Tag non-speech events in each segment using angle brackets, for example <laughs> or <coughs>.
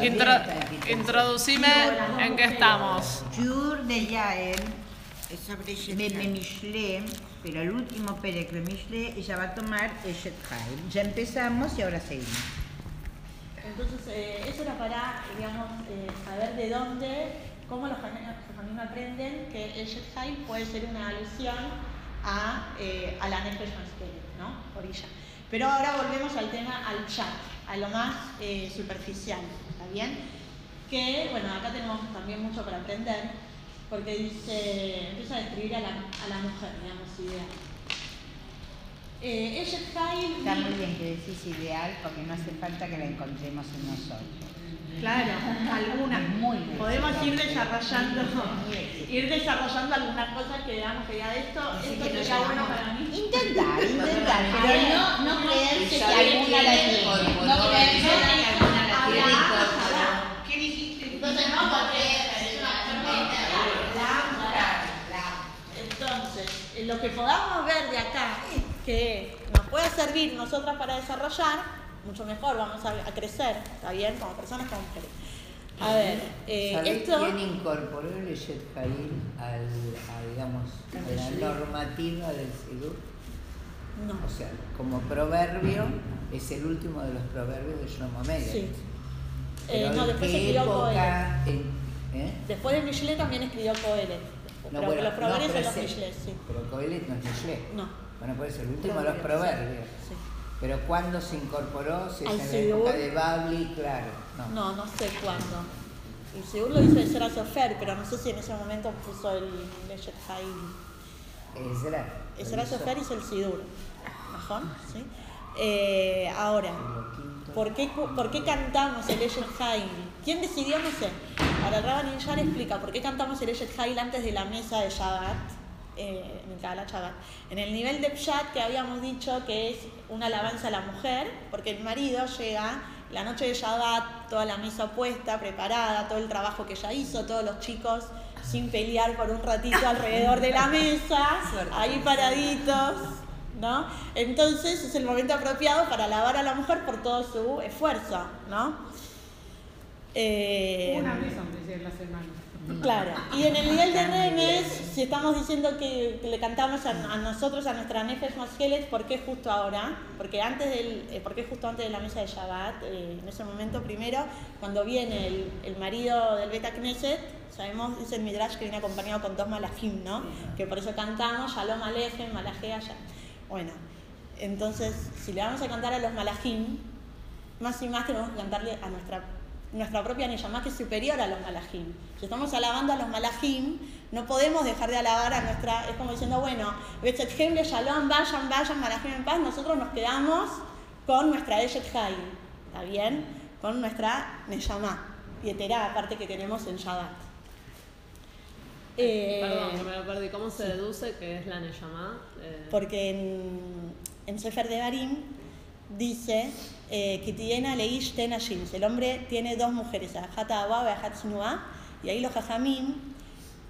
Intro- introducime en qué estamos. Jour de Yael, de Michelet, pero el último de Michelet, ella va a tomar Eshet Haim. Ya empezamos y ahora seguimos. Entonces, eh, eso era para, digamos, eh, saber de dónde, cómo los jajamim aprenden que el Shekhai puede ser una alusión a, eh, a la Nefesh ¿no? Orilla. Pero ahora volvemos al tema, al chat, a lo más eh, superficial, ¿está bien? Que, bueno, acá tenemos también mucho para aprender, porque dice, empieza a describir a la, a la mujer, digamos, ideal. Eh, Haim Está muy bien que decís ideal porque no hace falta que la encontremos en nosotros. Claro, algunas. Muy bien. Podemos ir desarrollando, ir desarrollando algunas cosas que digamos que ya de esto, esto sería bueno para mí. Intentar, intentar, <laughs> pero no, no creerse que alguna la tiene. No creerse que alguna la tiene y todo. ¿Qué dijiste? Entonces no, porque es una Entonces, eh, lo que podamos ver de acá, que nos puede servir nosotras para desarrollar, mucho mejor, vamos a, a crecer, ¿está bien? Como personas, como mujeres. A ver, eh, ¿Sabés esto... quién incorporó el Eshet Jail al, a, digamos, a la normativa del Sidur? No. O sea, como proverbio, es el último de los proverbios de Shlomo Meir. Sí. Eh, no, ¿en después escribió época? ¿eh? Después de Michelet también escribió Coelet. No, pero bueno, los proverbios no, son los Michelet, sí. Pero Coelet no es Mishle. No. Bueno, puede ser el último de los proverbios. Sí. Pero ¿cuándo se incorporó? Si es Al en la Sidur. época de Babli, claro. No. No, no sé cuándo. Y según lo hizo de Sera Sofer, pero no sé si en ese momento puso el Leshet Haim. Ezra. Hizo. Sofer hizo el Sidur. ¿Mejor? ¿Sí? Eh, ahora. ¿Por qué, ¿por qué cantamos el Eshet Haim? ¿Quién decidió? No sé. Ahora Rabban Yar explica por qué cantamos el Eshet Haim antes de la mesa de Shabbat, eh, en el Kabbalah Shabbat. En el nivel de Pshat que habíamos dicho que es una alabanza a la mujer, porque el marido llega la noche de Shabbat, toda la mesa puesta, preparada, todo el trabajo que ella hizo, todos los chicos sin pelear por un ratito alrededor de la <laughs> mesa, ahí paraditos. ¿No? Entonces es el momento apropiado para alabar a la mujer por todo su esfuerzo, ¿no? Eh, Una vez de la semana. Claro, y en el nivel de Remes, si estamos diciendo que, que le cantamos a, a nosotros, a nuestra Nefesh Maskelet, ¿por qué justo ahora? Porque antes del, eh, ¿por qué justo antes de la mesa de Shabbat? Eh, en ese momento, primero, cuando viene el, el marido del Beta Knesset, sabemos, dice el Midrash que viene acompañado con dos malajim, ¿no? Que por eso cantamos Shalom Alejem, Malajea. Bueno, entonces, si le vamos a cantar a los malajim, más y más tenemos que cantarle a nuestra, nuestra propia Neyamá, que es superior a los malajim. Si estamos alabando a los malajim, no podemos dejar de alabar a nuestra. Es como diciendo, bueno, Betzethem le Shalom, vayan, vayan, malajim en paz. Nosotros nos quedamos con nuestra Eshet Haim, ¿está bien? Con nuestra Neyamá, Yeterá, aparte que tenemos en Shabbat. Eh, Perdón, que me lo perdí. ¿Cómo se deduce que es la Neyamá? Eh, porque en, en Sefer de Barim dice eh. El hombre tiene dos mujeres, Ajat y y ahí los Jajamim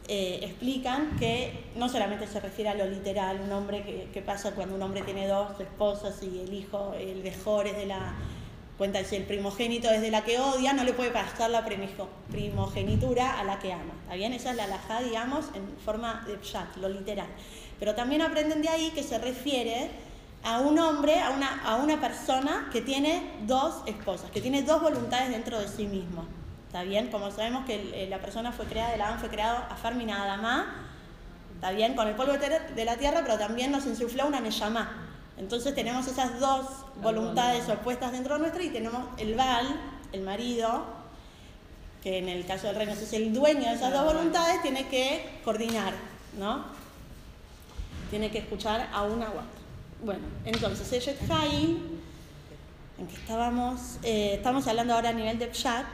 eh, explican que no solamente se refiere a lo literal, un hombre que, que pasa cuando un hombre tiene dos esposas y el hijo, el mejor es de la cuenta si el primogénito es de la que odia, no le puede pasar la primogenitura a la que ama. ¿Está bien? Esa es la alajá, digamos, en forma de pshat, lo literal. Pero también aprenden de ahí que se refiere a un hombre, a una, a una persona que tiene dos esposas, que tiene dos voluntades dentro de sí mismo. ¿Está bien? Como sabemos que eh, la persona fue creada, el Adán fue creado a Farmina Adamá, ¿está bien? Con el polvo de la tierra, pero también nos insufló una Neyamá. Entonces tenemos esas dos voluntades opuestas dentro de nuestra y tenemos el Baal, el marido, que en el caso del reino es el dueño de esas dos voluntades, tiene que coordinar, ¿no? Tiene que escuchar a una u otra. Bueno, entonces, Eshet Haim, en que estábamos, eh, estamos hablando ahora a nivel de Pshat,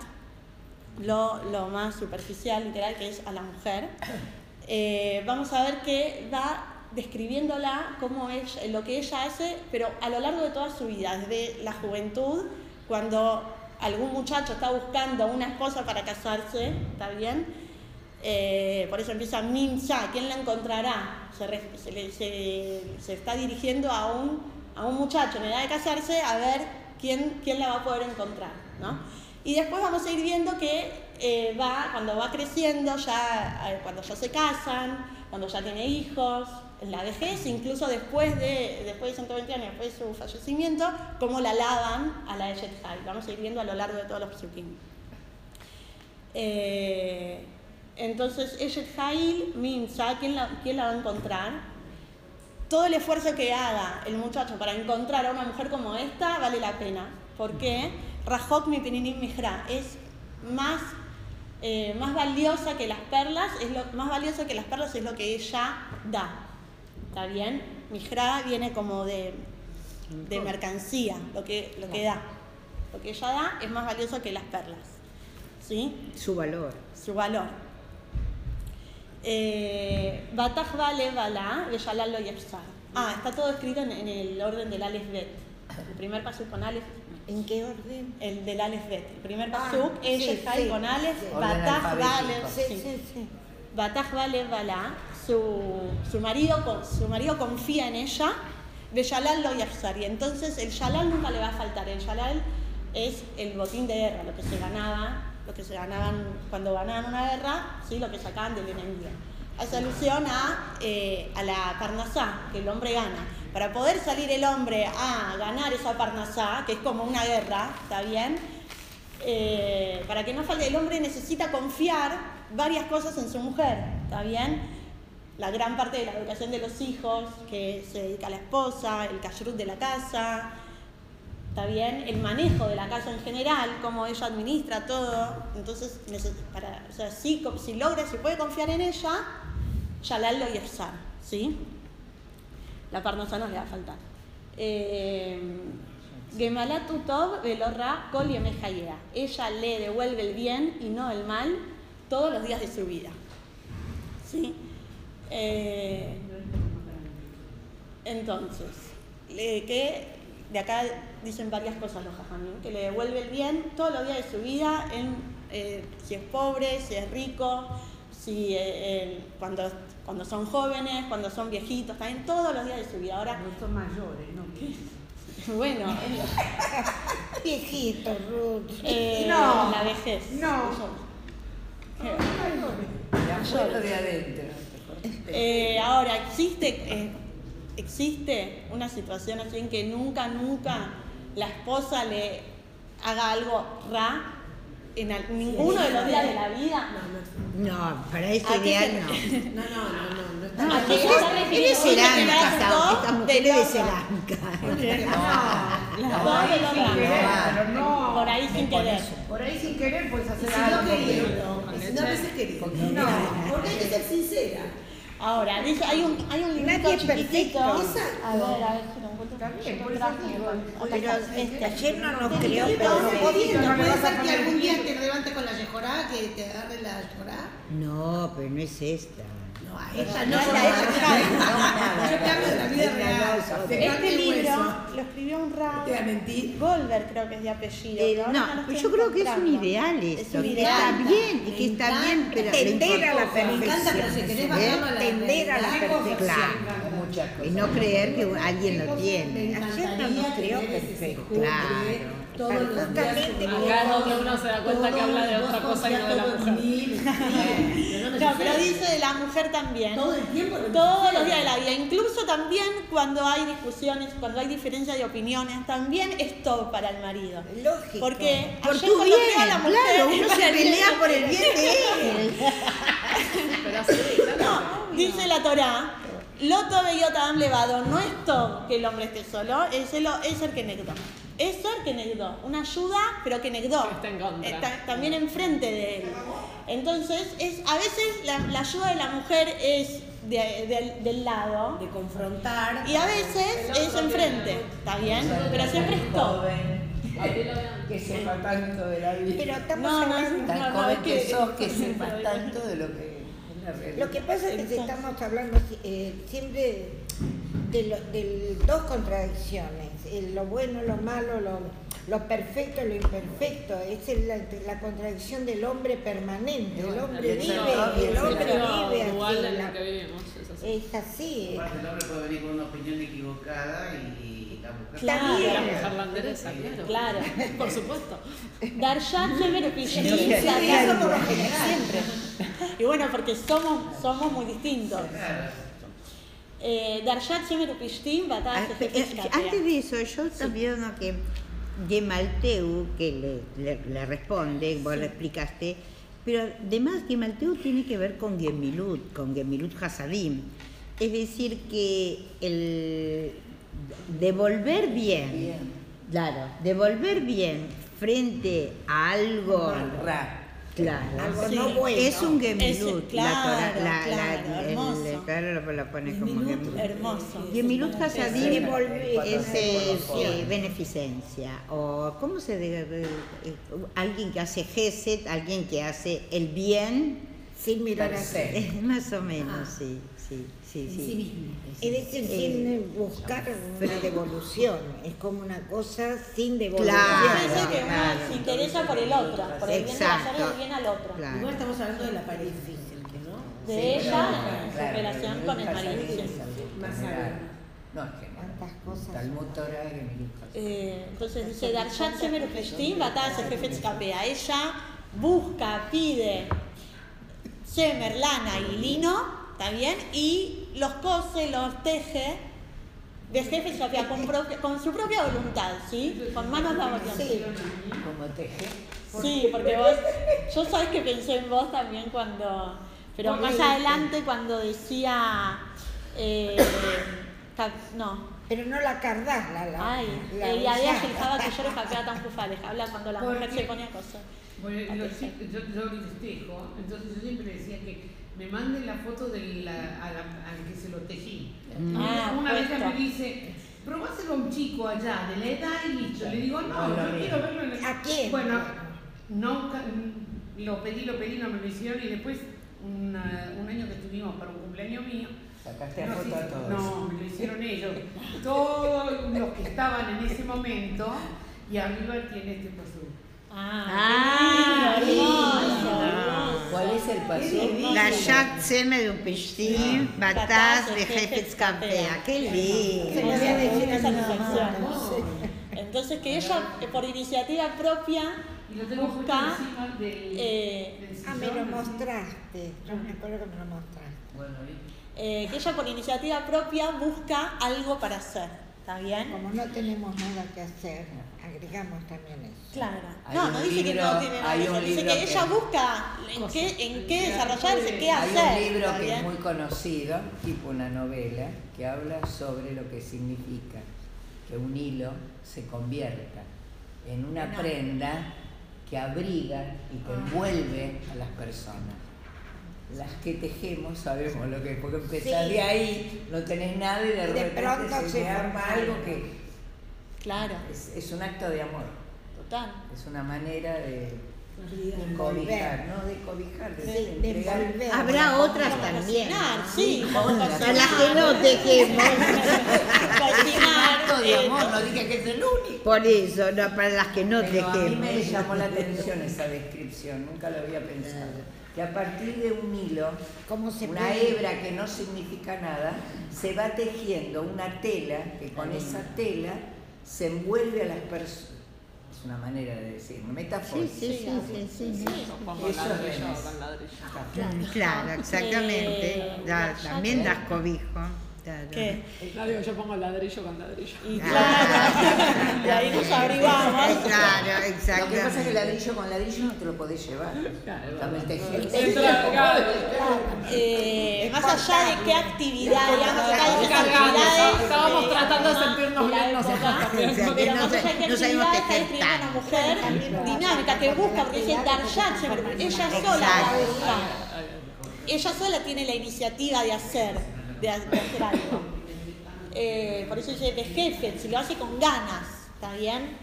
lo, lo más superficial, literal, que es a la mujer. Eh, vamos a ver que va describiéndola cómo es lo que ella hace, pero a lo largo de toda su vida, desde la juventud, cuando algún muchacho está buscando una esposa para casarse, ¿está bien? Eh, por eso empieza Mincha, ¿quién la encontrará? Se, está dirigiendo a un, a un muchacho en edad de casarse a ver quién, quién la va a poder encontrar, ¿no? Y después vamos a ir viendo que eh, va, cuando va creciendo, ya, eh, cuando ya se casan, cuando ya tiene hijos, la vejez, incluso después de, después de 120 años, después de su fallecimiento, cómo la lavan a la Eshet Hail. Vamos a ir viendo a lo largo de todos los psukim. Eh, entonces, Eshet Hail, Minsa, ¿quién la, ¿quién la va a encontrar? Todo el esfuerzo que haga el muchacho para encontrar a una mujer como esta vale la pena. ¿Por qué? Rajok mi pininim mihra es más, eh, más valiosa que las perlas, es más valiosa que las perlas es lo que ella da. ¿Está bien? Mihra viene como de, de mercancía, lo que, lo que da. Lo que ella da es más valioso que las perlas. ¿Sí? Su valor. Su valor. Eh, Bataj vale bala, lo. Ah, está todo escrito en, en el orden del Aleph Bet. El primer paso con Aleph ¿En qué orden? el del Aleph Bet. El primer Ah, pasuk es sí, Shechai sí, con Aleph, sí. Bataj. Vale, Sí, sí. sí, sí. Bataj Vale Bala, su, su, marido, su marido confía en ella, de Shalal lo. Y entonces el Shalal nunca le va a faltar. El Shalal es el botín de guerra, lo que se ganaba, lo que se ganaban cuando ganaban una guerra, ¿sí? lo que sacaban del enemigo. Hace alusión a, eh, a la parnasá que el hombre gana. Para poder salir el hombre a ganar esa parnasá, que es como una guerra, ¿está bien? Eh, para que no falte, el hombre necesita confiar varias cosas en su mujer, ¿está bien? La gran parte de la educación de los hijos, que se dedica a la esposa, el kashrut de la casa, ¿está bien? El manejo de la casa en general, cómo ella administra todo. Entonces, para, o sea, si, si logra, si puede confiar en ella, Yalal lo yefsar, ¿sí? La parnosa no le va a faltar. Eh, Gemalatu Tov velorra kol. Ella le devuelve el bien y no el mal todos los días de su vida. ¿Sí? Eh, entonces, le- que de acá dicen varias cosas los jajamín, que le devuelve el bien todos los días de su vida, en, eh, si es pobre, si es rico, si eh, eh, cuando, cuando son jóvenes, cuando son viejitos, también todos los días de su vida. Ahora, No son mayores, ¿no? <laughs> bueno, es lo- <laughs> Viejito, Ruth. eh, No. la vejez. No. De afuera de adentro. Eh, ahora, existe, eh, existe una situación así en que nunca, nunca la esposa le haga algo ra en al- ninguno de los días de la vida. No, para ese ¿A qué ideal se- no. No, no, no, no, no está No, ¿A qué él se es- de esta, mujer es de Sri Lanka. No, no. Por ahí sin querer. Por ahí sin querer puedes hacer no algo. no. Poquito. No, porque hay que ser sincera. Ahora, dice, hay un, hay un librito Nadie es chiquitito. perfecto. A ver, a ver si lo encuentro. Por eso Pero este, ayer no nos Pero creó yo estaba perfecto. jodiendo, no puede ser que algún día te levantes con la yejorá, que te agarre la yejorá. No, pero no es esta. A ella No, no, no, no, Yo de la vida real. Te Este libro lo escribió un rab. Te voy a mentir. Creo que es de apellido. Eh, no, pues yo creo que es un ideal Es esto, un que ideal. está bien, y que está bien, pero Tender a la Me encanta, pero si perfección. querés ¿eh? bajarlo a la Tender a la perfección. Y no creer que alguien lo tiene. Ayer no ese perfecto. Claro. Todos los días Justamente Acá es donde uno se da cuenta que habla de otra cosa y no de la mujer. sí, <laughs> no No, pero dice de la mujer también. Todo el tiempo lo Todos los días de la vida, incluso también cuando hay discusiones, cuando hay diferencia de opiniones, también es todo para el marido. Lógico. Porque Por tu bien, a la mujer- claro, uno se <laughs> pelea por el bien de él. Pero así, claro. No, dice la Torá, Loto Beyotadam levado, no es todo que el hombre esté solo, es el, es el que negó. Es ser que negó, una ayuda, pero que negó. Está en contra. Está también enfrente de él. Entonces, es, a veces la, la ayuda de la mujer es de- del- del lado De confrontar. y a veces es enfrente, ¿está bien? Pero siempre es todo. Que sepa tanto de la vida. Pero estamos No, no, hablando- Tan no, joven es que que- sos, que sepas tanto de lo que es la realidad. Lo que pasa es que Entonces- estamos hablando eh, siempre de, lo- de dos contradicciones, lo bueno, lo malo, lo, lo perfecto, lo imperfecto. Esa es la, la contradicción del hombre permanente. El hombre vive, el hombre vive Igual así. en la- lo que vivimos, es así. El hombre puede venir con una opinión equivocada y, la mujer. Claro. La mujer holandesa, claro. Claro. <laughs> Por supuesto. Por lo general. siempre. Y bueno, porque somos, somos muy distintos. Eh, Shemer Upishtim, eh. Antes de eso, yo también uno que de Malteu, que le, le- le responde, vos le explicaste, pero además que Malteu tiene que ver con Gemilut, con Gemilut Hasadim. Es decir, que el devolver bien, Bien. claro, devolver bien frente a algo, Ra. Claro, Algo Sí. no bueno. es un Gemilut. claro, la, claro, la- el- hermoso. claro, lo, lo pone como Gemilut. Hermoso. Gemilut Hasadim es eh, beneficencia o cómo se dice eh, alguien que hace gesed, alguien que hace el bien, Sin mirar Per así. se. es más o menos, sí, sí, sí, En sí sí. mismo. Es decir, sin buscar una devolución. Es como una cosa sin devolución. Claro. Parece que uno claro. se interesa por el otro, por el bien de bien al otro. Claro. Igual estamos hablando de la pareja, ¿no? De ella en su Claro, relación con el marido. Más. No es Hasadim. Eh, entonces dice Darshan Shemer Upishtim, Bataz Jefes Kapea. Ella busca, pide Shemer, lana y lino, ¿está bien? Y los cose, los teje de Jefes Kapea con, con su propia voluntad, ¿sí? Con manos laboriosas. Sí. Como teje. Sí, porque vos, yo sabes que pensé en vos también cuando, pero ¿Por más adelante cuando decía, eh, no, Pero no la cardás, la la. ay, la el día usás. que dejaba que yo le <laughs> capea tan pufales, habla cuando la mujer se pone a coser. Bueno, yo, yo festejo, entonces yo siempre decía que me manden la foto del, a- a la- al que se lo tejí. Mm. Ah, una vez me dice, probáselo a un chico allá, de la edad y listo. Le digo, no, No, mismo. quiero verlo en el... ¿A quién? Bueno, no, ca- lo pedí, lo pedí, no me lo hicieron y después una- un año que estuvimos para un cumpleaños mío, Sacaste no, foto sí, a todos. no, me lo hicieron ellos. Todos los que estaban en ese momento y arriba tiene este paso. Ah, Ah. hermoso. ¿Cuál es el paso? La Shat Seme de un Pishtim, Bataz de Jefetz Kapea. Qué lindo. Entonces que ella eh, por iniciativa propia busca encima del, eh, Ah, me lo mostraste. Yo me acuerdo que me lo mostraste. Eh, que ella por iniciativa propia busca algo para hacer, ¿está bien? Como no tenemos nada que hacer, agregamos también eso. Claro. Hay No, no dice que no tiene nada hay que un hacer, dice que ella busca en qué, en qué desarrollarse, qué Hay hacer. un libro ¿está que es muy conocido, tipo una novela, que habla sobre lo que significa que un hilo se convierta en una prenda que abriga y que envuelve a las personas. Las que tejemos sabemos lo que es, porque empezás Sí. de ahí, no tenés nada y de, de repente pronto se, arma algo algo. que Claro, es, es un acto de amor, total. es una manera de, cobijar, no de cobijar, de, Sí, de. Habrá otras también. Cocinar, sí, Otras. Las que no tejemos. Acto de amor, no dije que es el único. Por eso, no, para las que no Pero a mí me tejemos. llamó la atención esa descripción, nunca lo había pensado. Que a partir de un hilo, ¿Cómo se una puede? hebra que no significa nada, se va tejiendo una tela que con esa tela se envuelve a las personas. Es una manera de decir, una metáfora. Sí, sí, sí, sí, sí. Como Eso es ladrillo, Renes. con ladrillo. Claro, exactamente. Eh, Da- ya también das cobijo. Claro. ¿Qué? Yo pongo ladrillo con ladrillo. Y claro, <laughs> de ahí nos abrigamos. Claro, Lo que pasa es que ladrillo con ladrillo no te lo podés llevar. Dame el tejido. Entra, claro. Eh, más allá de qué actividad, digamos, actividades. estábamos tratando de sentirnos la bien nosotros época, también. Pero no más allá de qué actividad está describiendo una mujer dinámica que busca, porque dice Darshan, ella sola la Exacto. busca. Ella sola tiene la iniciativa de hacer, de, ha- de hacer algo. Eh, por eso dice de jefe, si lo hace con ganas, ¿está bien?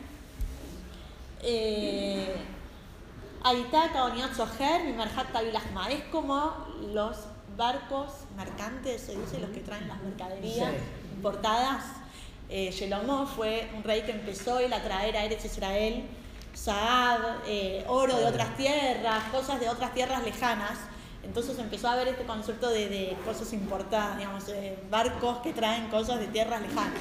Eh. Es como los barcos mercantes, se dice, los que traen las mercaderías importadas. Eh, Shelomó fue un rey que empezó él a traer a Eretz Israel Saab, eh, oro de otras tierras, cosas de otras tierras lejanas. Entonces empezó a haber este concepto de, de cosas importadas, digamos, eh, barcos que traen cosas de tierras lejanas.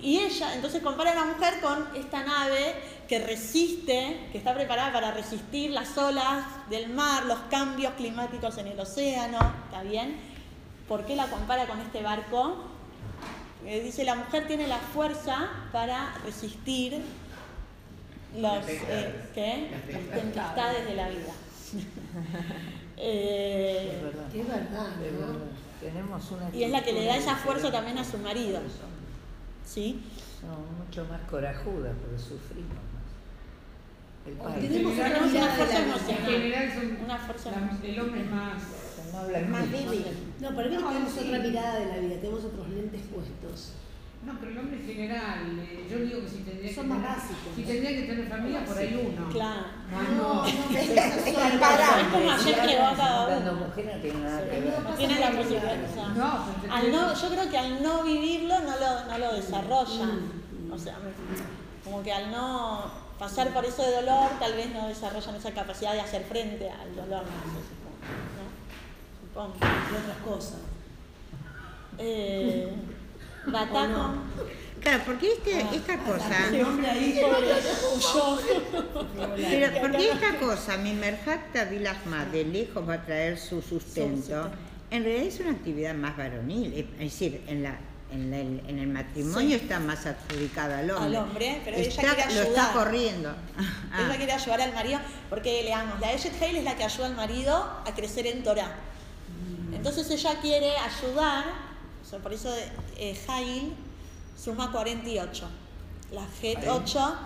Y ella, entonces compara a la mujer con esta nave que resiste, que está preparada para resistir las olas del mar, los cambios climáticos en el océano, ¿está bien? ¿Por qué la compara con este barco? Eh, dice, la mujer tiene la fuerza para resistir los, eh, ¿qué? las tempestades de la vida. <laughs> Eh, Es verdad. Es verdad, Es ¿no? verdad. Tenemos una y es la que le da fuerza diferente. también a su marido. ¿Sí? Son mucho más corajudas porque sufrimos más. El padre. Tenemos general, otra mirada fuerza vida. En emocional. general son Una fuerza la- emocional. el hombre es más No Más débil. No, para mí No, tenemos sí. otra mirada de la vida, tenemos otros lentes puestos. No, pero el hombre en general, eh, yo digo que si tendría Son que más tener, básicos. si tendría que tener familia, por ahí uno. Claro. Más no. Comparamos. <laughs> Es como ayer que va cada uno. mujer no tiene nada que ver. No tiene la posibilidad. No, al no, yo creo que al no vivirlo no lo, no lo desarrolla. Mm. O sea, como que al no pasar por eso de dolor, tal vez no desarrollan esa capacidad de hacer frente al dolor. No sé, supongo. ¿no? Supongo. Y otras cosas. Eh, Bataco. Claro, porque este, esta cosa, El hombre ahí, pobre, huyó. pero <laughs> porque esta cosa, mi merjacta vilajma, de lejos va a traer su sustento, en realidad es una actividad más varonil, es decir, en la en, la- en el matrimonio Sí. está más adjudicada al hombre. Al hombre, pero ella Está- quiere Lo está ayudar. corriendo. Ah. Ella quiere ayudar al marido porque leamos, la Eshet Hale es la que ayuda al marido a crecer en Torah. Entonces ella quiere ayudar, sea, por eso eh, Hail suma 48. La Het 8,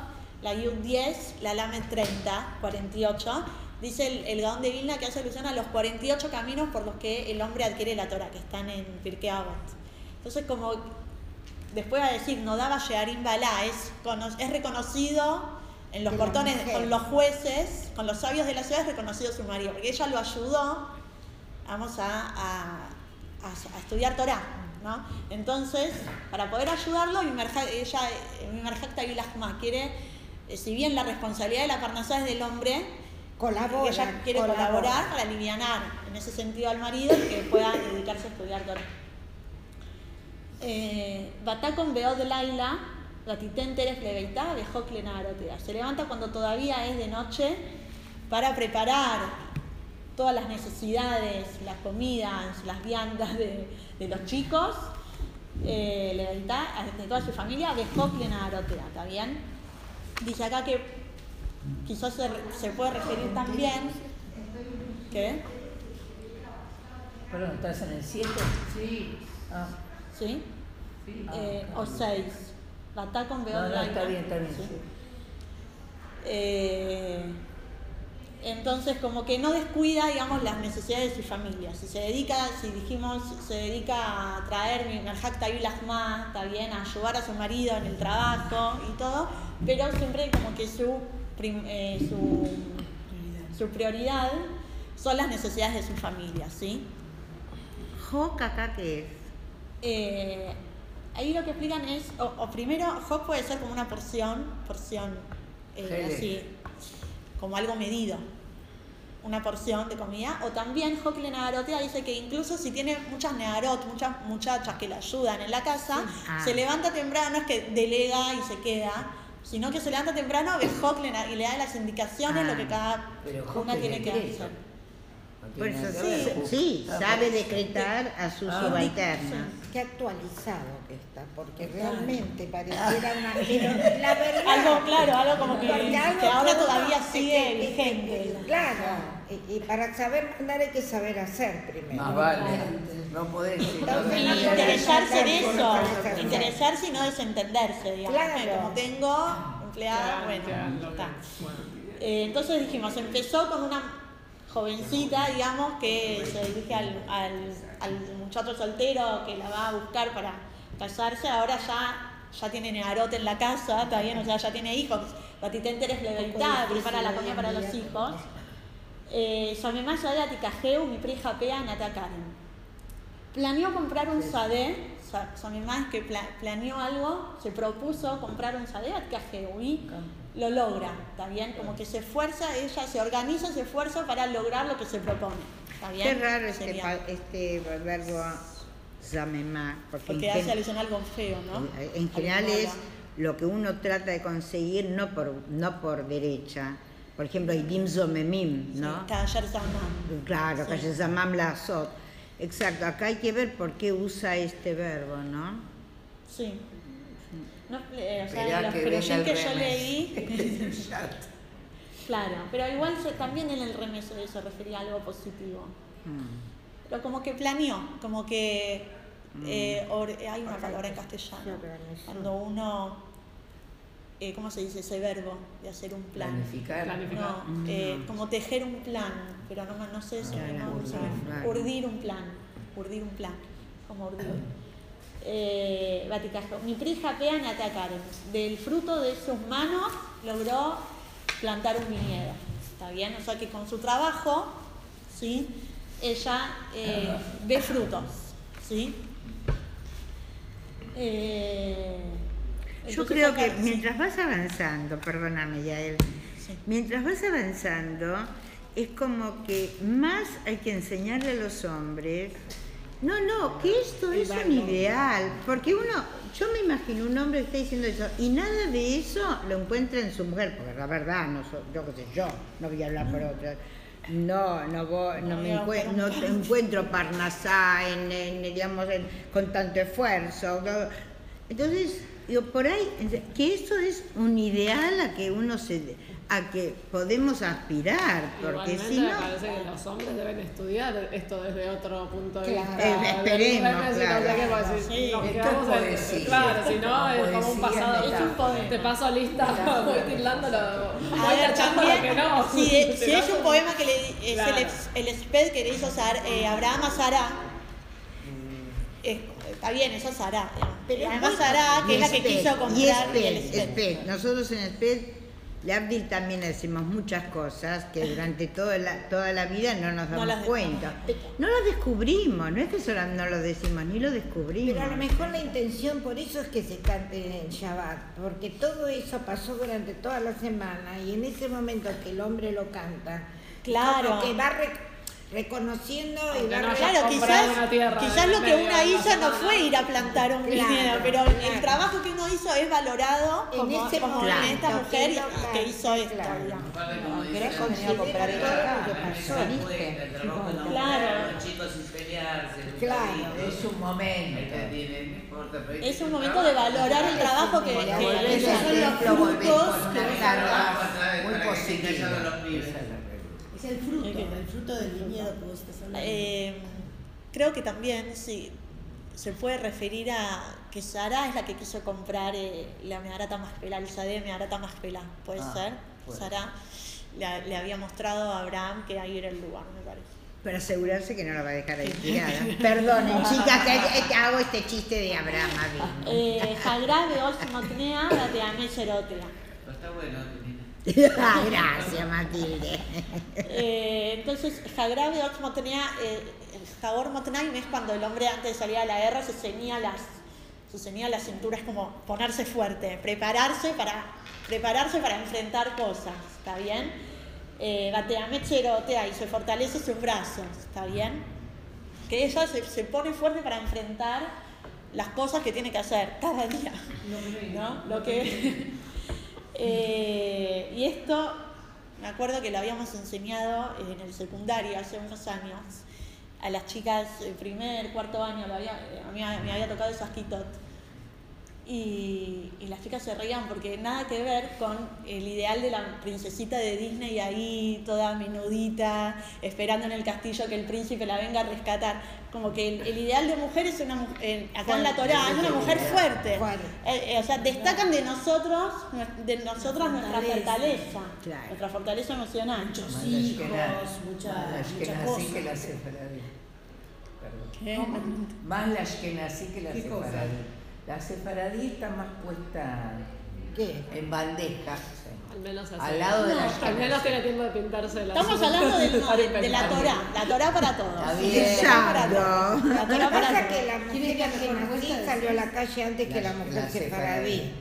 la Yud 10, la Lamed 30, 48. Dice el, el Gaón de Vilna que hace alusión a los 48 caminos por los que el hombre adquiere la Torah, que están en Pirkei Avot. Entonces, como después va a decir, no daba Shearim Balá, es, cono- es reconocido en los portones, con los jueces, con los sabios de la ciudad, es reconocido su marido, porque ella lo ayudó, vamos a, a- a- a estudiar Torah, ¿no? Entonces, para poder ayudarlo, ella, Mimerjacta Vilahma quiere, eh, si bien la responsabilidad de la parnasá es del hombre, Colabora. ella quiere colabora. colaborar para aliviar en ese sentido al marido y que pueda dedicarse a estudiar Torah. Eh, Batakon Beod Laila, Gatiten Teres Leveitá, Bejok Lenarotea. Se levanta cuando todavía es de noche para preparar todas las necesidades, las comidas, las viandas de, de los chicos, eh, de toda su familia, Bejok Lenarotea, ¿está bien? Dice acá que quizás se, se puede referir también. ¿Qué? Perdón, ¿estás en el 7? Sí, Ah, ¿Sí? sí. Eh, o 6. Batakon Beod no, no, Laila. está bien, está bien. ¿Sí? sí. Eh, entonces, como que no descuida, digamos, las necesidades de su familia. Si se dedica, si dijimos, se dedica a traer Merjak Lahma, está bien, a ayudar a su marido en el trabajo y todo, pero siempre como que su, prim- eh, su, su prioridad son las necesidades de su familia, ¿sí? Joc acá que es. Eh, ahí lo que explican es, o, o primero, Hop puede ser como una porción, porción eh, así, como algo medido, una porción de comida, o también Hop le Nagarotea dice que incluso si tiene muchas Nagarot, muchas muchachas que le ayudan en la casa, Ah. se levanta temprano, no es que delega y se queda, sino que se levanta temprano, ve Hop le na- y le da las indicaciones, Ah. lo que cada Pero Joc una tiene que hacer. Por eso sí, Ah, sabe decretar a su Ah. subalterna. Qué actualizado que está, porque realmente <laughs> pareciera una... Pero la verdad... Algo claro, algo como que, Porque algo que ahora todavía sigue vigente. Claro, y, y para saber mandar hay que saber hacer primero. Más vale. No podés. Entonces, Y interesarse en eso, interesarse y no desentenderse, digamos. Claro. que Como tengo empleada, bueno, está. Eh, entonces dijimos, empezó con una jovencita, digamos, que se dirige al, al, al muchacho soltero que la va a buscar para casarse, ahora ya, ya tiene Negarot en la casa, está bien, o sea, ya tiene hijos. Batitenteres Leveitá, prepara la comida para los hijos. Eh, Samemá Sadeh Atikajeu, mi prija Pea, Natakarim. Planeó comprar un sadé, Es que pla- planeó algo, se propuso comprar un sadé Atikajeu y lo logra, ¿está bien? Como que se esfuerza, ella se organiza, se esfuerza para lograr lo que se propone, ¿está bien? Qué raro este, este verbo Zamemá, porque, Porque en, hace alusión a algo feo, ¿no? en general es lo que uno trata de conseguir no por, no por derecha. Por ejemplo, Idim Zomemim, ¿no? Zaman. Claro, Sí. Zamam Lazot. Exacto, acá hay que ver por qué usa este verbo, ¿no? Sí. No, eh, o sea, los que que yo leí, <laughs> claro, pero igual también en el remes se se refería a algo positivo. Mm. Pero como que planeó, como que eh, or- hay una palabra en castellano. Cuando uno, eh, ¿cómo se dice ese verbo? De hacer un plan. Planificar. Planificar. No, eh, como tejer un plan, pero no, no sé si Claro, no, urdir un plan, urdir un plan, como urdir. Eh, mi prija Pean atacaron. Del fruto de sus manos logró plantar un viñedo. ¿Está bien? O sea que con su trabajo, ¿sí? Ella eh, ve frutos, ¿sí? Eh, Yo creo que mientras vas avanzando, perdóname Yael, Sí. mientras vas avanzando, es como que más hay que enseñarle a los hombres, no, no, que esto es un ideal, porque uno, yo me imagino un hombre que está diciendo eso y nada de eso lo encuentra en su mujer, porque la verdad, no so- yo qué sé, yo no voy a hablar por otra. No, no, vo- no, me voy a encue- buscar un no encuentro Parnasá en, en, digamos, en- con tanto esfuerzo. Entonces, digo, por ahí, que eso es un ideal a que uno se, a que podemos aspirar, porque Igualmente si me no, parece que los hombres deben estudiar esto desde otro punto de Claro. vista. Eh, esperemos, no claro. si Sí. nos Esto quedamos es en- poesía. Claro, si no es como un pasado. Es un poema. Te paso lista, <laughs> voy tildándolo, A voy ver, tachando lo también, que no. si, <laughs> si no, es un poema que le, es Claro. el, el sped que le hizo Sar- eh, Abraham a Sara, es- está bien, eso es Sara. Pero Además Sara, que es la que quiso y comprar Sped, el. Nosotros en Sped, Labdil también decimos muchas cosas que durante toda la, toda la vida no nos No damos las cuenta. No lo descubrimos, no es que solo no lo decimos, ni lo descubrimos. Pero a lo mejor la intención por eso es que se cante en Shabbat, porque todo eso pasó durante toda la semana y en ese momento que el hombre lo canta, Claro. que va re- reconociendo y no Claro, quizás, tierra quizás lo que una hizo no fue ir a plantar un Claro, pero el claro. trabajo que uno hizo es valorado En como, ese como momento, en esta que mujer lo y- que hizo esto, claro. digamos. Aparte, como dice ¿Querés la- considera comprar todo esto lo que pasó, ¿viste? puede, el trabajo de la Claro. mujer, los chicos sin pelearse, Claro. Es un momento. No Es un momento de valorar el trabajo que, que que son los frutos que- muy que es el fruto, el fruto del viñedo que vos estás hablando. Eh, creo que también sí, se puede referir a que Sara es la que quiso comprar eh, la Meharata Maspela, el Sadeh Meharata Maspela, puede Ah, ser. puede Sara le, le había mostrado a Abraham que ahí era el lugar, me parece. Para asegurarse que no la va a dejar ahí tirada. Perdonen, <laughs> chicas, que que hago este chiste de Abraham Avinu. Eh, Hagra de Osmotnea, la de Ame Serotea. Pero está bueno, <laughs> Gracias, Matilde. Eh, entonces, Hagrabe Oxmotnea, eh, es cuando el hombre antes de salir a la guerra se ceñía las, se ceñía las cinturas como ponerse fuerte, prepararse para, prepararse para enfrentar cosas, ¿está bien? Eh, cherotea y se fortalece sus brazos, ¿está bien? Que ella se, se pone fuerte para enfrentar las cosas que tiene que hacer cada día, ¿no? Lo que... Eh, y esto, me acuerdo que lo habíamos enseñado en el secundario hace unos años, a las chicas el primer, cuarto año, había, a mí me había tocado esas quitot. Y, y las chicas se reían porque nada que ver con el ideal de la princesita de Disney ahí, toda menudita, esperando en el castillo que el príncipe la venga a rescatar. Como que el, el ideal de mujer es una mujer, acá en la Torah, es una mujer fuerte. Fuerte. Eh, eh, o sea, destacan de nosotros, de nosotras nuestra fortaleza, Claro. nuestra fortaleza emocional. Muchos la hijos, muchas la muchas cosas. que la sefaradí. Perdón. ¿Qué? Más la Ashkenazí que la ¿Qué cosa? sefaradí. La sefaradí está más puesta ¿Qué? en bandeja. sí. Al menos así. Al lado de la Al menos tiene tiempo de pintarse la Estamos hablando del- no, de, de la <laughs> Torah, la Torah para todos. Está bien. La Torah para todos. La Lo que Torah para pasa es que la mujer ¿Quién es la que salió a la calle antes que La- la mujer la sefaradí.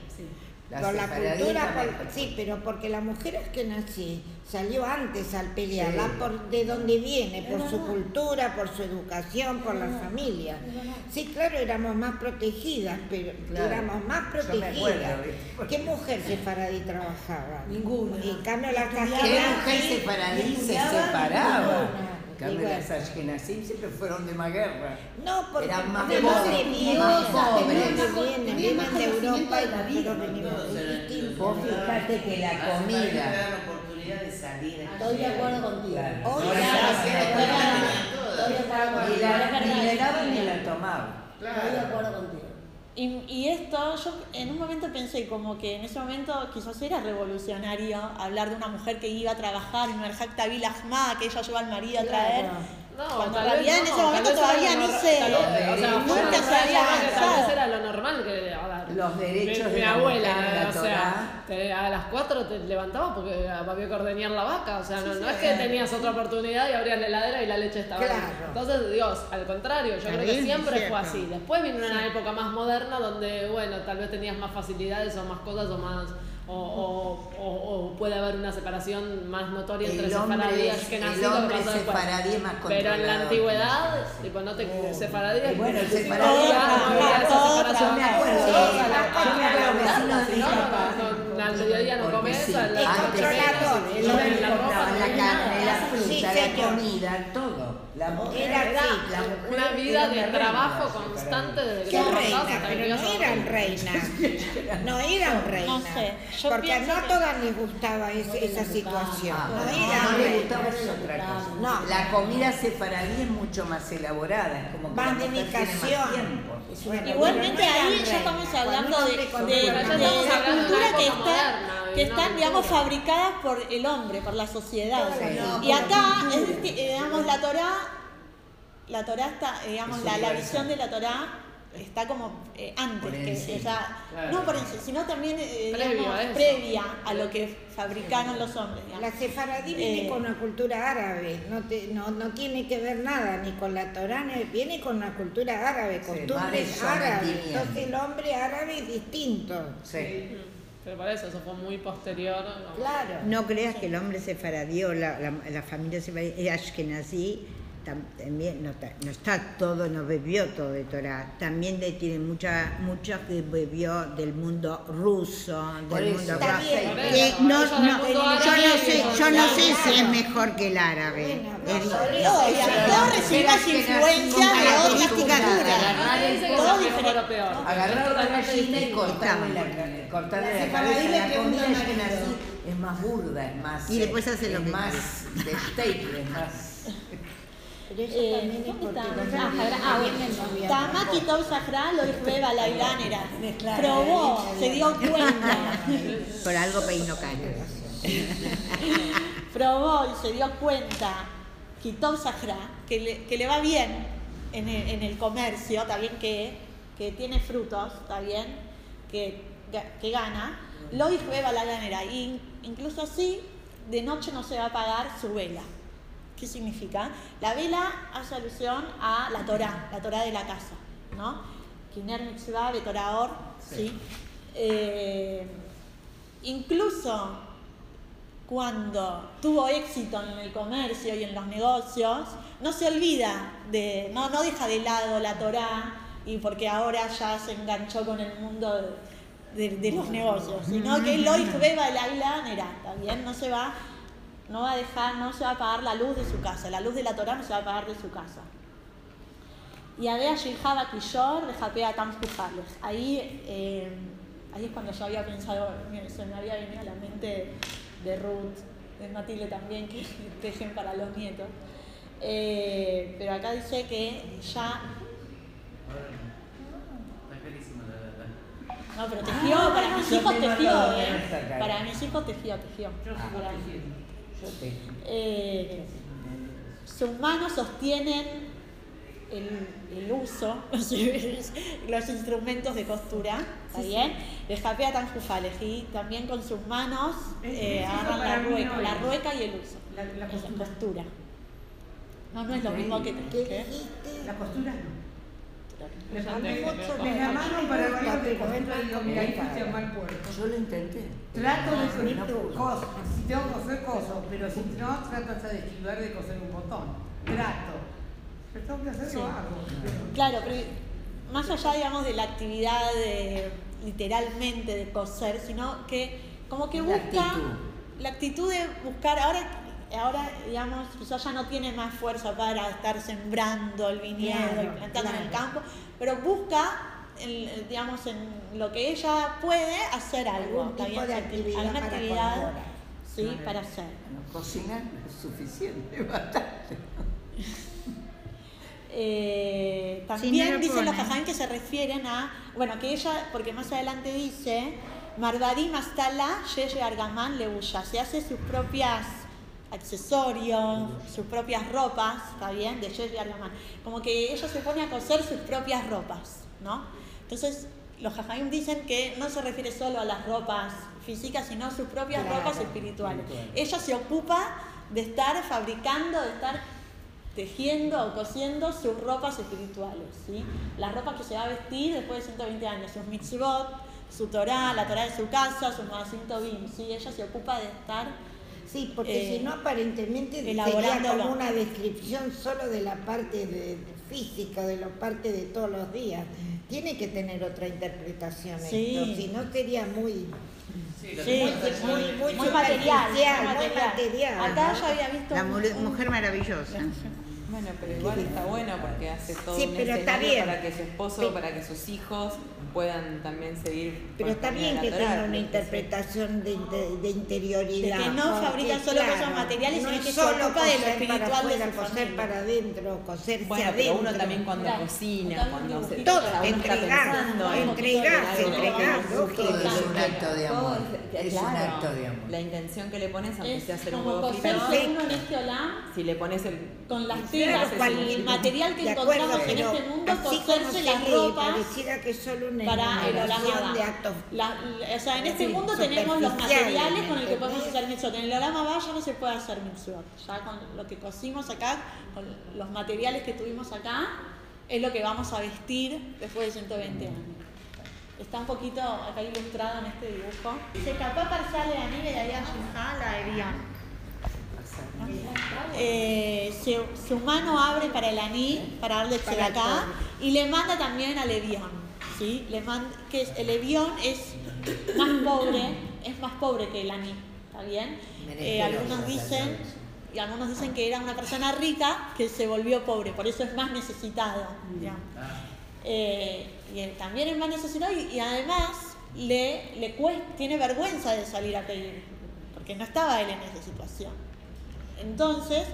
La por la cultura, por- sí, pero porque la mujer que nací salió antes al pelear, Sí. la por, de donde viene, por Es su verdad. cultura, por su educación, por la familia. Sí, claro, éramos más protegidas, pero Claro. éramos más protegidas. acuerdo. ¿Qué mujer sefaradí trabajaba? Ninguna. En cambio, ¿Qué mujer sefaradí se separaba? ninguna. Cambio, las ashkenazim siempre fueron de más guerra. No, porque Eran más ¿de pobres, más ¿De pobres. dónde vienen? De Europa y vida. Vos fijate que la comida. oportunidad de salir. Estoy de acuerdo contigo. Hoy la, ni la tomaban. Estoy de acuerdo contigo. Y, y esto, yo en un momento pensé como que en ese momento quizás era revolucionario hablar de una mujer que iba a trabajar en Merjak Bilahma, que ella lleva al marido a traer. Claro. No, Cuando tal en realidad vez en no, ese momento todavía tal vez- O sea, Nunca se había avanzado. era lo normal que Los derechos mi, de mi la abuela, mujer o sea, te- a las 4 te levantabas porque había que ordeñar la vaca, o sea, no, no es que tenías otra oportunidad y abrías la heladera y la leche estaba ahí. Entonces, Dios, al contrario, yo creo que siempre fue así. Después vino una época más moderna donde, bueno, tal vez tenías más facilidades o más cosas o más o, o- o- puede haber una separación más notoria entre El hombre sefaradí y es- ashkenazí, el lo que sefaradí es más Pero en la antigüedad, tipo, no te bueno, el sefaradí no había- esa separación. Me acuerdo, Sí, yo la- me acuerdo vecinos de al mediodía no comes, la el ropa carne, fruta, comida, todo. La Era así, la mujer una vida de reina, trabajo constante desde que ¿Qué te levantás reina? <laughs> Pero no eran reinas. No eran reinas. sé, yo Porque no todas les gustaba esa situación. Ah, No no, no le reinas. gustaba es otra cosa. No. La comida sefaradí es mucho más elaborada, es como que Más dedicación. más tiempo. Bueno, Igualmente ahí ya estamos hablando de, de- la cultura que está, moderna, que están, digamos, fabricadas por el hombre, por la sociedad. Y acá, es, digamos, la Torá, la Torá está, digamos, la, la visión de la Torá está como eh, antes, Por que ella, Claro. no por encima, sino también eh, Previo digamos, a eso. previa a lo que fabricaron los hombres. digamos. La sefaradí viene Eh, con una cultura árabe, no, te- no, no tiene que ver nada ni con la Torá, viene con una cultura árabe, Sí, costumbres árabes. Entonces el hombre árabe es distinto. Sí. Pero por eso, eso fue muy posterior. ¿no? Claro. No creas que el hombre sefaradí o la, la, la familia sefaradí es ashkenazí, también no está, no está todo, no bebió todo de Torah. También de- tiene mucha, mucho que bebió del mundo ruso, del eso, mundo que eso, no, no, mundo yo árabe no sé, yo no sé si es mejor que el árabe. No, No, todos recibimos Pero es que influencia de que todo diferente. Agarrar una gallina y cortarle la, cortarle la cabeza. La comida es más burda, es más. Y después hace es lo más de steak, es más. Pero eso Eh, también Ah, ah, no Tamaki Tov Sahra lo Ichbeba la. Mezclar, Probó, se dio cuenta. <laughs> por algo peino canas. <laughs> Probó y se dio cuenta, Kitov Sahra, que le, que le va bien en el, en el comercio, está bien que, que tiene frutos, está bien, que, que gana. Lo Ichbeba la Ilánera. Y incluso así, de noche no se va a pagar su vela. ¿Qué significa? La vela hace alusión a la Torah, la Torah de la casa, ¿no? Kiner mitzvah, betoraor, ¿sí? Eh, incluso cuando tuvo éxito en el comercio y en los negocios, no se olvida de, no, no deja de lado la Torah y porque ahora ya se enganchó con el mundo de, de los negocios, sino que lo beba el era, también no se va, no va a dejar, no se va a apagar la luz de su casa, la luz de la Torah no se va a apagar de su casa. Y Adea Shilhaba Kishor de Japea. Ahí, eh, ahí es cuando yo había pensado, se me había venido a la mente de Ruth, de Matilde también, que tejen para los nietos. Eh, pero acá dice que ya. No, pero tejió, para mis hijos tejió, eh. Para mis hijos tejió, tejió. Yo sigo Para- te. Eh, sus manos sostienen el, el uso, <laughs> los instrumentos de costura, ¿está bien? Japea tan jufales y también con sus manos eh, agarran la rueca, la rueca y el uso. La, costura. No, no es lo mismo que... ¿Qué. La costura no. Les Ya mandé- te- mucho me llamaron para Está hablar de pero costura y entra digo, con mira, ahí mal puerto. Yo lo intenté. Trato de no tú. cosas, si tengo que coser cosas, pero si no, trato hasta de esquivar de coser un botón. Trato. Pero tengo que hacer, Sí. lo hago. Claro, pero más allá, digamos, de la actividad de, literalmente de coser, sino que como que La busca actitud. la actitud de buscar, ahora, ahora digamos, quizás ya no tiene más fuerza para estar sembrando el viñedo Claro, y plantando en el campo, pero busca, el- digamos, en lo que ella puede hacer algo. Algún ¿está tipo bien? de actividad Alguna para actividad, colaborar. sí, para hacer. Cocinar es suficiente, <laughs> bastante. <laughs> Eh, también dicen los jajamim que se refieren a, bueno, que ella, porque más adelante dice, Marbarim Astala, Yeye Argamán Lebuya, se hace sus propias accesorios, sus propias ropas, ¿está bien? De Yeye Argamán. Como que ella se pone a coser sus propias ropas, ¿no? Entonces, los jajamim dicen que no se refiere solo a las ropas físicas, sino a sus propias Claro, ropas espirituales. Ella se ocupa de estar fabricando, de estar tejiendo o cosiendo sus ropas espirituales, ¿sí? Las ropas que se va a vestir después de 120 años, sus mitzvot, su Torah, la Torah de su casa, su Moasim Tobim, ¿sí? Ella se ocupa de estar Sí, porque Eh, si no aparentemente sería como una descripción solo de la parte de, de física, de la parte de todos los días. Tiene que tener otra interpretación Sí. esto, si no sería muy... Sí, muy, muy, muy muy material, material. material, Acá ¿no? yo había visto La un- mujer maravillosa. <laughs> Bueno, pero igual está bueno porque hace todo Sí, un pero está escenario bien. para que su esposo, para que sus hijos puedan también seguir. Pero está bien de que la tenga una interpretación de, de- de interioridad. De que no porque, fabrica solo cosas materiales, no sino que se solo ocupa de lo coser espiritual para de afuera, su coser familia. para adentro, coserse Bueno, adentro. pero uno también cuando Claro. cocina, cuando se Todo, entregar, entregar. Todo es un acto de amor. es- un claro, acto de amor. La intención que le pones, aunque sea hacer un huevo frito, este si le pones el con las Claro, telas, el material que de encontramos en este mundo, coserse se las lee, ropas pareciera que solo para el enumeración Olam de actos La- o sea, en este Sí, mundo tenemos los materiales con el que ¿me podemos hacer mitzvot. En el Olam Abba ya no se puede hacer mitzvot. Ya con lo que cosimos acá, con los materiales que tuvimos acá, es lo que vamos a vestir después de 120 años. Está un poquito acá ilustrado en este dibujo. Se capá parsale a nivel de ahí a la. Eh, su, su mano abre para el aní, para darle Para el acá, y le manda también al Evión. ¿Sí? Le manda, que el Evión es más pobre, es más pobre que el aní, ¿está bien? Eh, algunos dicen, y algunos dicen que era una persona rica que se volvió pobre, por eso es más necesitado. digamos. Eh, y él también es más necesitado y, y además le, le cuesta, tiene vergüenza de salir a pedir, porque no estaba él en esa situación. Entonces,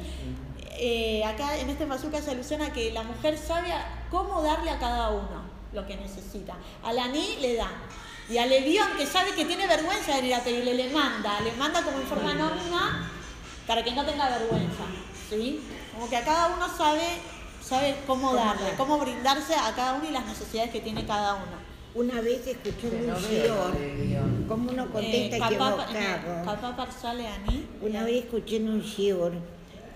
eh, acá en este pasuca se alusiona que la mujer sabe cómo darle a cada uno lo que necesita. A la ni le da. Y al Levión, que sabe que tiene vergüenza de ir a pedirle, le manda. Le manda como en forma anónima para que no tenga vergüenza. ¿sí? Como que a cada uno sabe, sabe cómo darle, cómo brindarse a cada uno y las necesidades que tiene cada uno. Una vez escuché un shior, como uno contesta Eh, capá- equivocado. capá parsale ani. Una vez escuché en un shiur,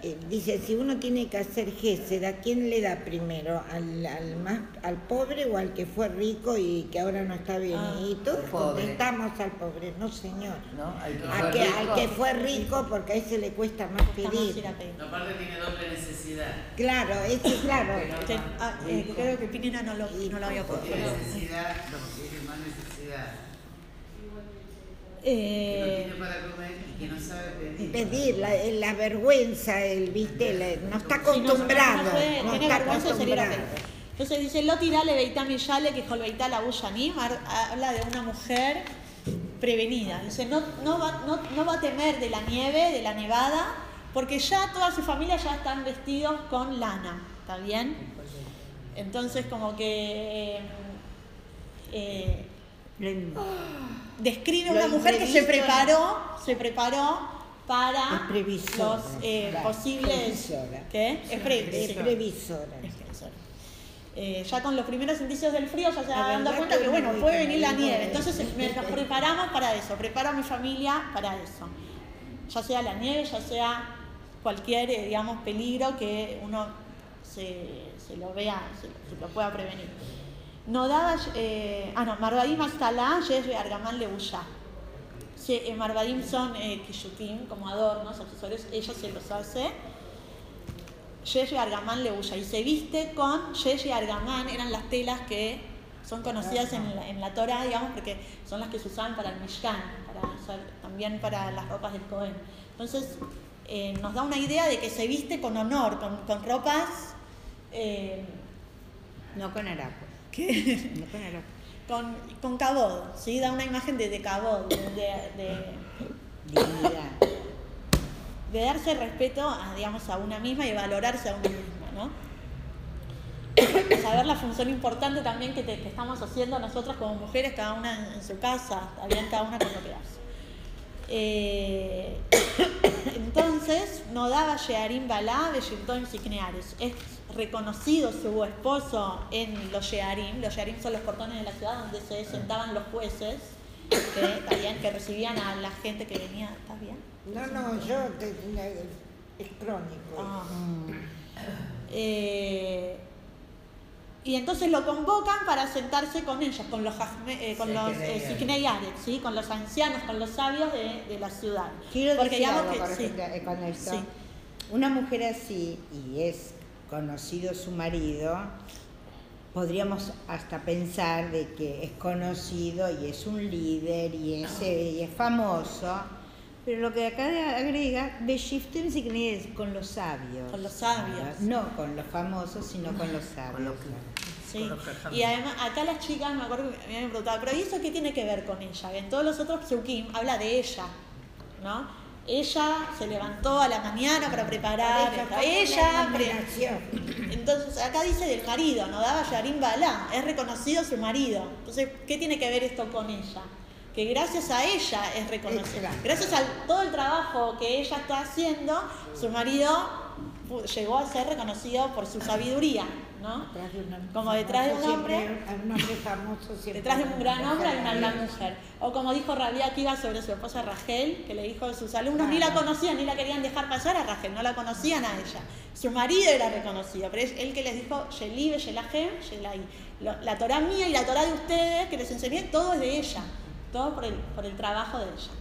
eh, dice, si uno tiene que hacer gesed, ¿a quién le da primero? ¿Al, al más, ¿Al pobre o al que fue rico y que ahora no está bien? Ah. y todos contestamos al pobre, no señor. ¿no? Al que A fue que- rico, al que fue rico porque a ese le cuesta más pedir. pedir. Aparte tiene doble necesidad. Claro, ese claro. Ah, eh, creo que Pinina no lo, no lo había puesto. Tiene necesidad, no, tiene más necesidad. Que no Eh, tiene para comer y que no sabe pedir. Pedir, la, la vergüenza, el, viste, la- no está no- acostumbrado. no puede, no tiene está acostumbrado. Entonces dice, lo tirale beitá miyale que jolbeitá la buyanim, habla de una mujer prevenida. Dice, no, no, va, no, no va a temer de la nieve, de la nevada, porque ya toda su familia ya están vestidos con lana, ¿está bien? Entonces como que eh, <gasps> describe una mujer que se preparó, se preparó para los eh, posibles previsora. ¿qué? Es previsora. Es previsora. Eh, ya con los primeros indicios del frío ya se va dando cuenta que que no bueno, puede venir la nieve. nieve. Entonces me- nos <laughs> preparamos para eso, preparo a mi familia para eso. Ya sea la nieve, ya sea cualquier, eh, digamos, peligro que uno se, se lo vea, se, se lo pueda prevenir. No daba, eh, ah no, Marvadim Astalá, Yesh Argamán Lebuya. Se- eh, Marvadim son eh, como adornos, accesorios, ella se los hace. Yesh Argamán Lebuya. Y se viste con Yesh Argamán, eran las telas que son conocidas en la, Torah, digamos, porque son las que se usaban para el Mishkan, para, también para las ropas del Cohen. Entonces, eh, nos da una idea de que se viste con honor, con, ropas. eh, No con harapo. <laughs> No con con, cabod, ¿sí? Da una imagen de, de cabod, de, de- de- darse respeto a, digamos, a una misma y valorarse a una misma, ¿no? Saber la función importante también que, te- que estamos haciendo nosotros como mujeres, cada una en, su casa, bien cada una con lo que hace. Eh, <coughs> entonces, no daba Shearim Balá de Shilton Sikneares. Es reconocido su esposo en los Shearim. Los Shearim son los portones de la ciudad donde se sentaban los jueces, que, está bien, que recibían a la gente que venía. ¿Estás bien? No, no, yo te- es crónico. Ah. Eh, y entonces lo convocan para sentarse con ellos, con los, jazme- eh, con los eh, ¿sí? con los ancianos, con los sabios de, de la ciudad. Quiero Porque decir digamos algo que con sí. con esto. Sí. Una mujer así, y es conocido su marido, podríamos hasta pensar de que es conocido y es un líder y es, eh, y es famoso, pero lo que acá agrega, Beshiftem es con los sabios. Con los sabios. No con los famosos, sino con los sabios. Con los Sí. Con los jajam. Y además, acá las chicas, me acuerdo que me habían preguntado, pero ¿y eso qué tiene que ver con ella? En todos los otros psukim habla de ella, ¿no? Ella se levantó a la mañana para preparar, Ella ella, pre- entonces acá dice del marido, no daba Yarim Balá, es reconocido su marido. Entonces, ¿qué tiene que ver esto con ella? Que gracias a ella es reconocido. Exacto. Gracias a todo el trabajo que ella está haciendo, su marido llegó a ser reconocido por su sabiduría, ¿no? Detrás de un Como detrás de un hombre- siempre- un hombre famoso siempre Detrás de un gran hombre hay una gran mujer. O como dijo Rabia Akiva sobre su esposa Rachel, que le dijo a sus alumnos, ni la conocían, ni la querían dejar pasar a Rachel, no la conocían a ella. Su marido era reconocido, pero es él que les dijo, Yelibe, Yelahem, Yelai. La Torah mía y la Torah de ustedes, que les enseñé, todo es de ella. Todo por el, por el trabajo de ella.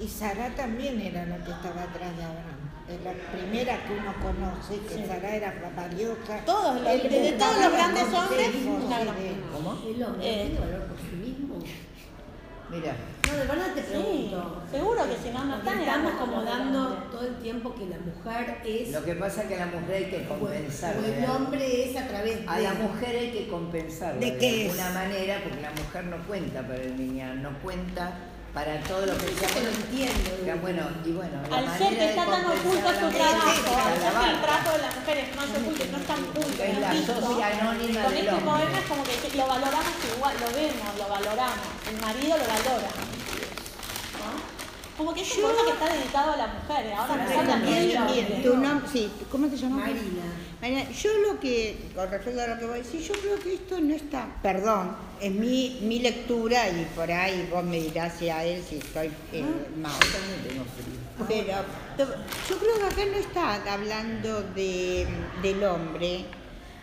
Y Sara también era la que estaba atrás de Abraham. Es la primera que uno conoce, que Sara era valiosa. Todos los- de- de todos los grandes hombres, sí, de- ¿Cómo? El hombre Eh. tiene valor por sí mismo. Mira, No, de verdad te Sí, pregunto. seguro que si no, no están estamos como dando todo el tiempo que la mujer es. lo que pasa es que a la mujer hay que compensarla. o el hombre es a través de. A la mujer hay que compensarla ¿De de, qué alguna es? manera, porque la mujer no cuenta para el niño, no cuenta para todo lo que te lo entiendo. Bueno, y bueno, Al ser que está tan oculto su trabajo, es al ser que el trabajo de las mujeres no es oculto, no es tan público, Es la no visto, socia anónima con este poema es como que lo valoramos igual, lo vemos, lo valoramos, el marido lo valora. Como que es un poema que está dedicado a la mujer, ahora nos hablan hombre. Tu nom- sí, ¿Cómo te llamas? Marina. Marina, yo lo que, con respecto a lo que voy a decir, yo creo que esto no está, perdón, es mi, mi lectura y por ahí vos me dirás si a él si estoy eh, mal. Pero yo creo que acá no está hablando de, del hombre,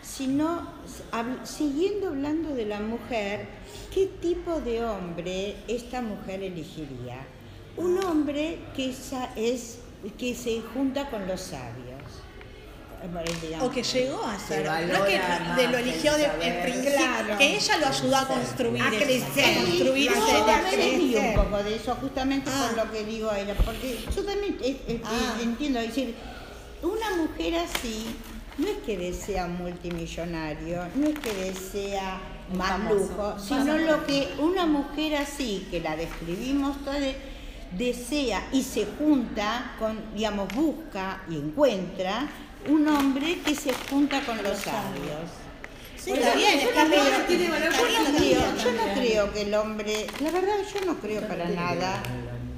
sino hab- siguiendo hablando de la mujer, ¿qué tipo de hombre esta mujer elegiría? Un hombre que sa- es que se junta con los sabios. Digamos. O que llegó a ser, no que de lo el eligió de, en principio, Claro. que ella lo ayudó a construir, A crecer. a construirse a un poco de eso, justamente Ah. por lo que digo a ella, porque yo también eh, eh, Ah. eh, entiendo, es decir, una mujer así no es que desea multimillonario, no es que desea más lujo, sino lo que una mujer así, que la describimos todas, desea y se junta con, digamos, busca y encuentra un hombre que se junta con los sabios. Sí, está bien. Está bien. yo no creo que el hombre, la verdad yo no creo para nada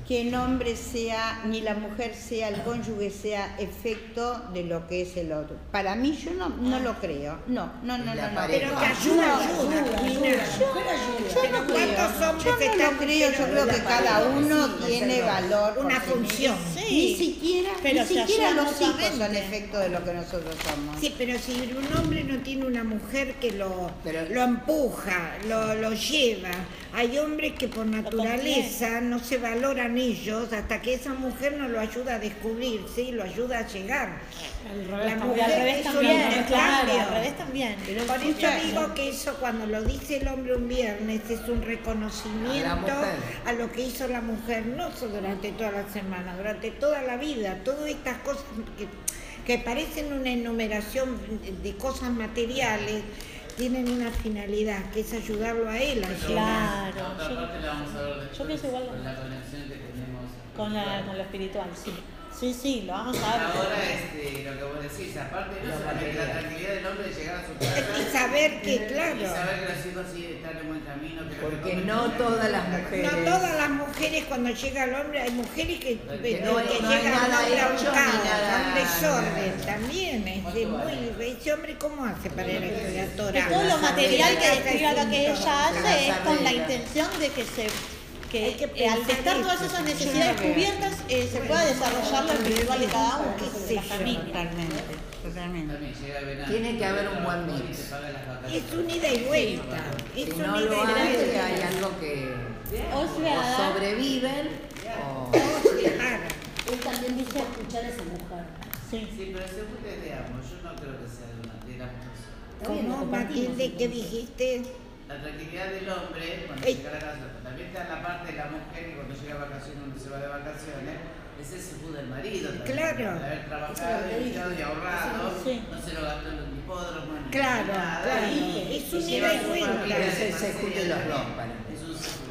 que el hombre sea, ni la mujer sea, el cónyuge sea efecto de lo que es el otro. Para mí yo no, no lo creo. No, no, no, La no. no. Pero que ayuda, ayuda, ayuda. Yo no creo, ¿Cuántos hombres yo no lo creo, yo creo que cada uno tiene valor. Una función. Sí. Ni siquiera, Pero ni siquiera los hijos son efecto de lo que nosotros somos. Sí, pero si un hombre no tiene una mujer que lo, Pero- lo empuja, lo, lo lleva, hay hombres que por naturaleza no se valoran ellos hasta que esa mujer no lo ayuda a descubrirse y lo ayuda a llegar. Al La revés Y mujer al revés también, intercambio. claro, al revés también. Por eso digo que eso cuando lo dice el hombre un viernes es un A la reconocimiento a lo que hizo la mujer, no solo durante toda la semana, durante toda la vida. Todas estas cosas que, que parecen una enumeración de cosas materiales tienen una finalidad, que es ayudarlo a él a llegar. Claro, La otra yo- parte la vamos a ver después, yo pienso igual. con la conexión que tenemos. Con, la, con lo espiritual, sí. Sí, sí, lo vamos a ver. Ahora, este, lo que vos decís, aparte la, tranquilidad del hombre de llegar a su casa saber que, y claro, saber que los hijos sí están en buen camino. Porque no todas las mujeres. no todas las mujeres cuando llega el hombre, hay mujeres que, no que no hay llega el nada hombre a un caos, a un desorden también. Es de muy, ese hombre cómo hace para ir a estudiar todo lo material que es lo que ella hace es con la intención de que se que, Hay que eh, al estar todas esas necesidades cubiertas eh, se pueda desarrollar lo espiritual de cada uno, Qué de la familia. Totalmente, totalmente. Tiene que haber un buen mix. Es un ida y vuelta. Es Si un no ida lo y hay, vuelta. hay algo que O o sea, sobreviven o. <laughs> Él también dice escuchar a esa mujer. sí. Sí, pero según te veamos, yo no creo que sea de una de las personas. ¿Cómo, Matilde, qué dijiste? La tranquilidad del hombre cuando Ey. llega a la casa, también está la parte de la mujer que cuando llega a vacaciones, uno se va de vacaciones, es ese jugo del marido. también, Claro. De haber trabajado, y ahorrado, Sí. no se lo gastó en un hipódromo, ni Claro, nada, claro. y- Es y un ida y vuelta. es el de los dos para mí. Es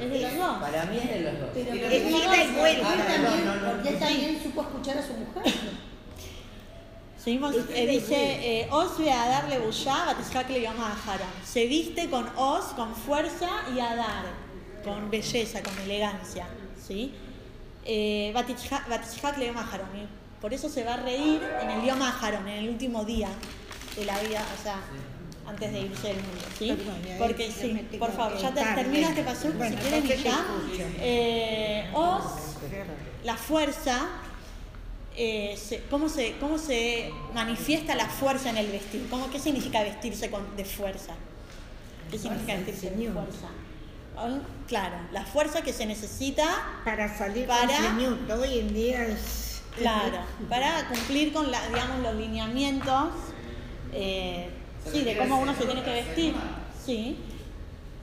Es de los dos. para mí es de los dos. Pero Es ida y vuelta. Él también, No, no, no, porque él también supo escuchar a su mujer. Seguimos, eh, dice, eh, Os ve a darle bullá, batizak le llama a Jara. Se viste con Os, con fuerza y a dar, con belleza, con elegancia. ¿sí? Eh, Batizak le y Por eso se va a reír en el idioma Jarón, en el último día de la vida, o sea, antes de irse del mundo. ¿sí? Porque sí, por favor, ya te, termina este paso, Bueno, si quieren y ya. Eh, Os la fuerza, eh, se- ¿cómo, se, ¿cómo se manifiesta la fuerza en el vestir? ¿Cómo, ¿Qué significa vestirse con, de fuerza? ¿Qué significa vestirse de fuerza? Claro, la fuerza que se necesita, Para salir Para- con hoy en día es... claro, para cumplir con la, digamos, los lineamientos eh, sí, de cómo uno se tiene que vestir. Sí.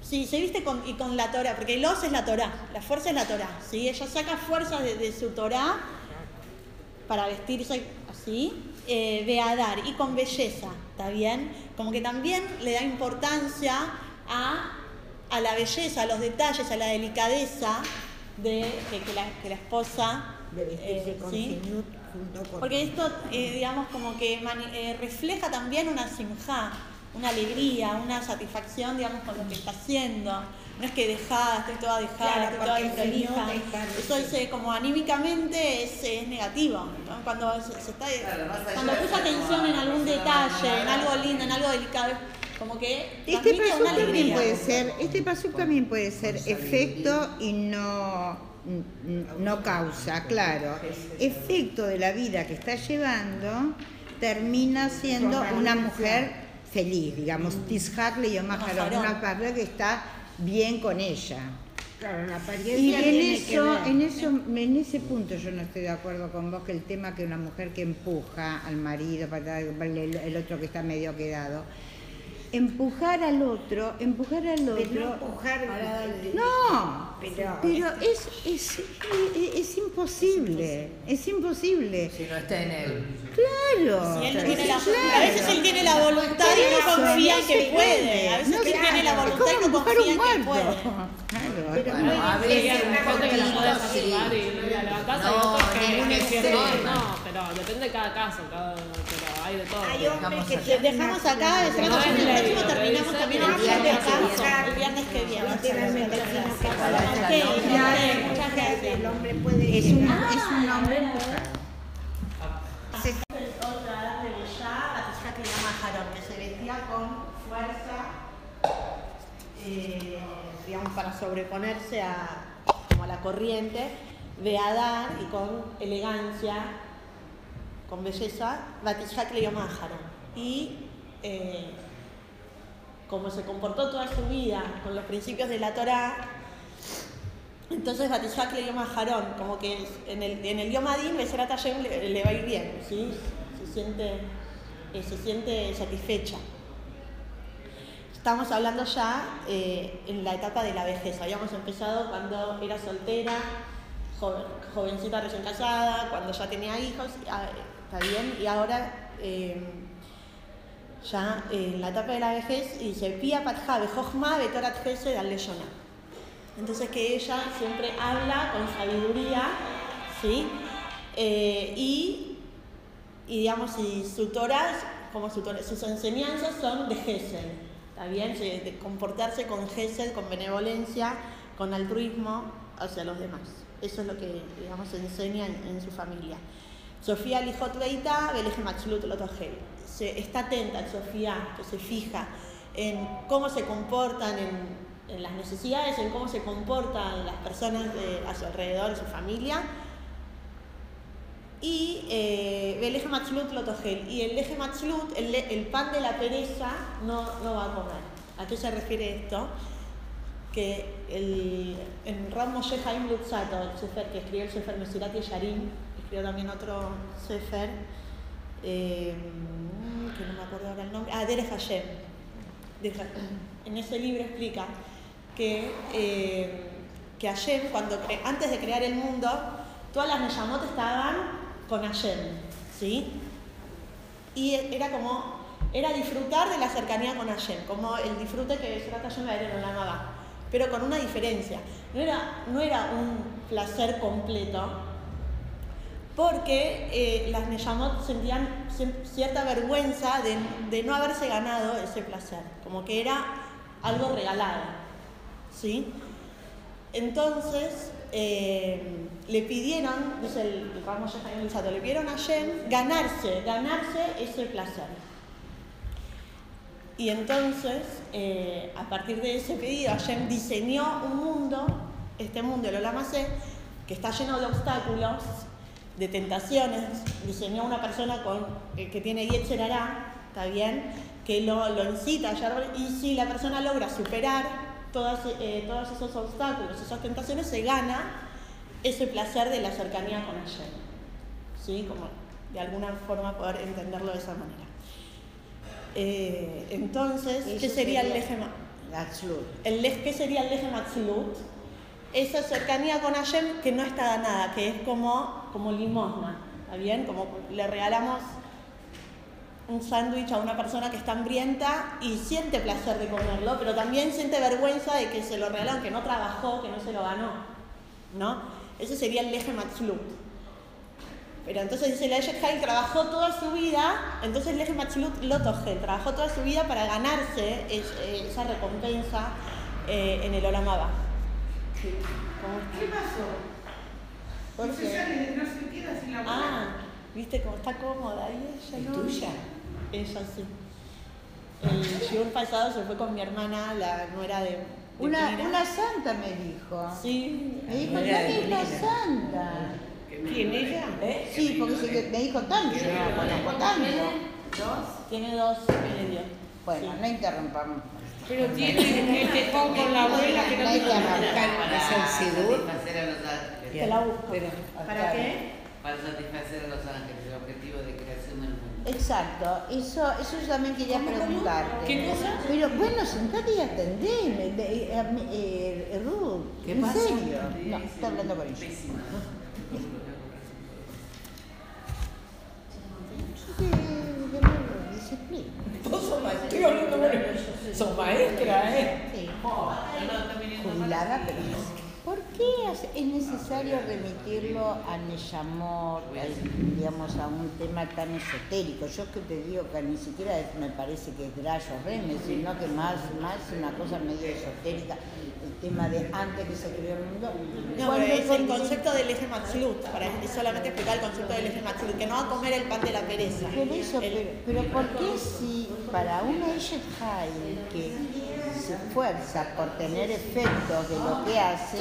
Sí, se viste con, y con la Torah, porque el os es la Torah, la fuerza es la Torah, ¿sí? Ella saca fuerza de, de su Torah para vestirse así, eh, de Adar y con belleza, ¿está bien? Como que también le da importancia a, a la belleza, a los detalles, a la delicadeza de que, que la, que la esposa... De vestirse eh, con ¿sí? junto con... Porque esto, eh, digamos, como que eh, refleja también una simja, una alegría, una satisfacción, digamos, con lo que está haciendo. No es que dejada, estoy toda dejada, Claro, estoy toda improlija. Eso es eh, como anímicamente es, es negativo. ¿no? Cuando se, se está, Claro, cuando de puso atención en algún detalle, en algo lindo, en algo delicado, como que Este paso una también puede ser, este paso también puede ser efecto y no, no causa, claro. Efecto de la vida que está llevando termina siendo una mujer feliz, digamos, Tishak le llama Harón, una mujer que está bien con ella. Claro, la Y en eso, en eso, en ese punto yo no estoy de acuerdo con vos que el tema que una mujer que empuja al marido, para el, el otro que está medio quedado, empujar al otro, empujar al Pero no otro. empujar... No, Pero- pero es, es, es, es imposible, es imposible. Si no está en él. Claro. Si él no tiene la- claro. A veces él tiene la voluntad y no confía en no que se puede. A veces No él tiene la voluntad y no empujar confía un en que puede. Claro. Pero Bueno, puede a veces la podés cortina, activar y la levantás, No, ningún decís, extremo. no, no, pero depende de cada caso, cada, hay de todo. Hay hombres que tienen dejamos acá, el próximo terminamos también el que caso. viene. El viernes que viene. El hombre puede Es un, es un hombre empujado. Otra de Boyá, la que llama Jarón, que se vestía con fuerza, eh, digamos, para sobreponerse a, como a la corriente de Adán y con elegancia, con belleza, Batishak le llama Jarón. Y eh, como se comportó toda su vida con los principios de la Torá, entonces Batishak le llama Jarón, como que en el, en el Beserat Hashem le, le va a ir bien, ¿sí? se, siente, eh, se siente satisfecha. Estamos hablando ya eh, en la etapa de la vejez. Habíamos empezado cuando era soltera, joven- jovencita recién casada, cuando ya tenía hijos, ah, y ahora eh, ya en la etapa de la vejez dice Pia Patja Bejochma Betorat Gesed al Leyona. Entonces que ella siempre habla con sabiduría, ¿sí? Eh, y, y digamos, y su Torah, como sus enseñanzas son de Gesed, ¿está? De, comportarse con Gesed, con benevolencia, con altruismo hacia los demás. Eso es lo que, digamos, se enseña en, en su familia. Sofía Lijot Beita, Beleje Lotogel. Se está atenta, Sofía, que se fija en cómo se comportan, en, en las necesidades, en cómo se comportan las personas de- a su alrededor, su familia. Y eh, Beleje Matzlut Lotogel. Y el Leje Matzlut, el, el pan de la pereza, no, no va a comer. ¿A qué se refiere esto? que el, en Ram Moshe Haim Lutzato, el que escribió el Sefer Mesirat Yesharim, escribió también otro Sefer, eh, que no me acuerdo ahora el nombre, ah, Derech Hashem. En ese libro explica que, eh, que Hashem, cuando antes de crear el mundo, todas las Neyamot estaban con Hashem, ¿sí? Y era como, era disfrutar de la cercanía con Hashem, como el disfrute que Serat Hashem va a en la pero con una diferencia. No era, no era un placer completo, porque eh, las Neyamot sentían cierta vergüenza de, de no haberse ganado ese placer, como que era algo regalado, ¿sí? Entonces, eh, le pidieron, dice el, el le pidieron a Shem ganarse, ganarse ese placer. Y entonces, eh, a partir de ese pedido, Hashem diseñó un mundo, este mundo, el Olamase, que está lleno de obstáculos, de tentaciones. Diseñó una persona con, eh, que tiene Yetzer Hará, ¿está bien? Que lo, lo incita a llevar, y si la persona logra superar todas, eh, todos esos obstáculos, esas tentaciones, se gana ese placer de la cercanía con Hashem. ¿Sí? Como de alguna forma poder entenderlo de esa manera. Eh, entonces, ¿qué sería el sería- Lejem? Atzlut. El, lej- ¿Qué sería el Lejem Atzlut? Esa cercanía con Hashem que no está ganada, que es como, como limosna, ¿está bien? Como le regalamos un sándwich a una persona que está hambrienta y siente placer de comerlo, pero también siente vergüenza de que se lo regalaron, que no trabajó, que no se lo ganó, ¿no? Ese sería el Lejem Atzlut. Pero entonces dice, la Hayek trabajó toda su vida, entonces Leje Matzlut Lotogel, trabajó toda su vida para ganarse eh, esa recompensa eh, en el Olamaba. ¿Qué pasó? ¿Por No se sale, no se queda sin la Ah, ¿viste cómo está cómoda? Y ella ¿Es no. tuya? Ella sí. El shiur pasado se fue con mi hermana, la nuera de, de Una, una santa me dijo. Sí. Me dijo, de "Dame la Pina". santa. ¿Quién ella? Sí, porque se- me dijo tanto, yo no conozco tanto. Tiene dos y medio. Bueno, no interrumpamos. Pero tiene el tejón con la abuela que no No hay te que arrancar. para ¿Es el Te la busco. Pero, ¿Para qué? Para satisfacer a los ángeles, el objetivo de creación del mundo. Exacto, eso, eso yo también quería preguntarte. ¿Qué cosa? Pero bueno, sentate y atendeme, de- eh, eh, eh, Ruth, ¿Qué ¿en pasa? serio? No, está hablando con ella. Pésima, ¿no? Hablando con ella. Sos maestra, ¿eh? Sí, No, qué? es necesario remitirlo a Neshamor, digamos, a un tema tan esotérico? Yo que te digo que ni siquiera es- me parece que es Drayo Reme, sino que más, más una cosa medio esotérica, el tema de antes que se creó el mundo. No, pero es el con- concepto del eje Matzlut, para es solamente explicar el concepto del eje Matzlut, que no va a comer el pan de la pereza. Por eso, El- pero, pero ¿por qué si para una Eshet que se esfuerza por tener efectos de lo que hace,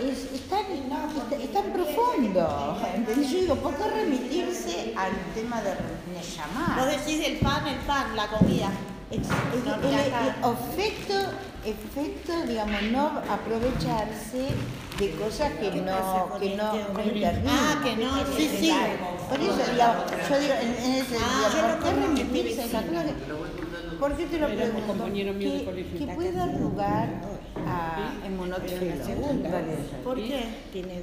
es, es tan, es- es tan profundo? ¿entendés? Yo digo, ¿por qué remitirse al tema de Vos Neyamá? decís el pan, el pan, la comida. El, el- el efecto, efecto, digamos, no aprovecharse de cosas que no, que no, no intervienen. Ah, que no, sí, sí. Por eso, digamos, yo digo, en, en ese Ah, ¿por qué remitirse a esa ¿Por qué te lo pregunto? compañero mío de Que, colegio. que puede dar lugar a emonotfilo. ¿Por qué?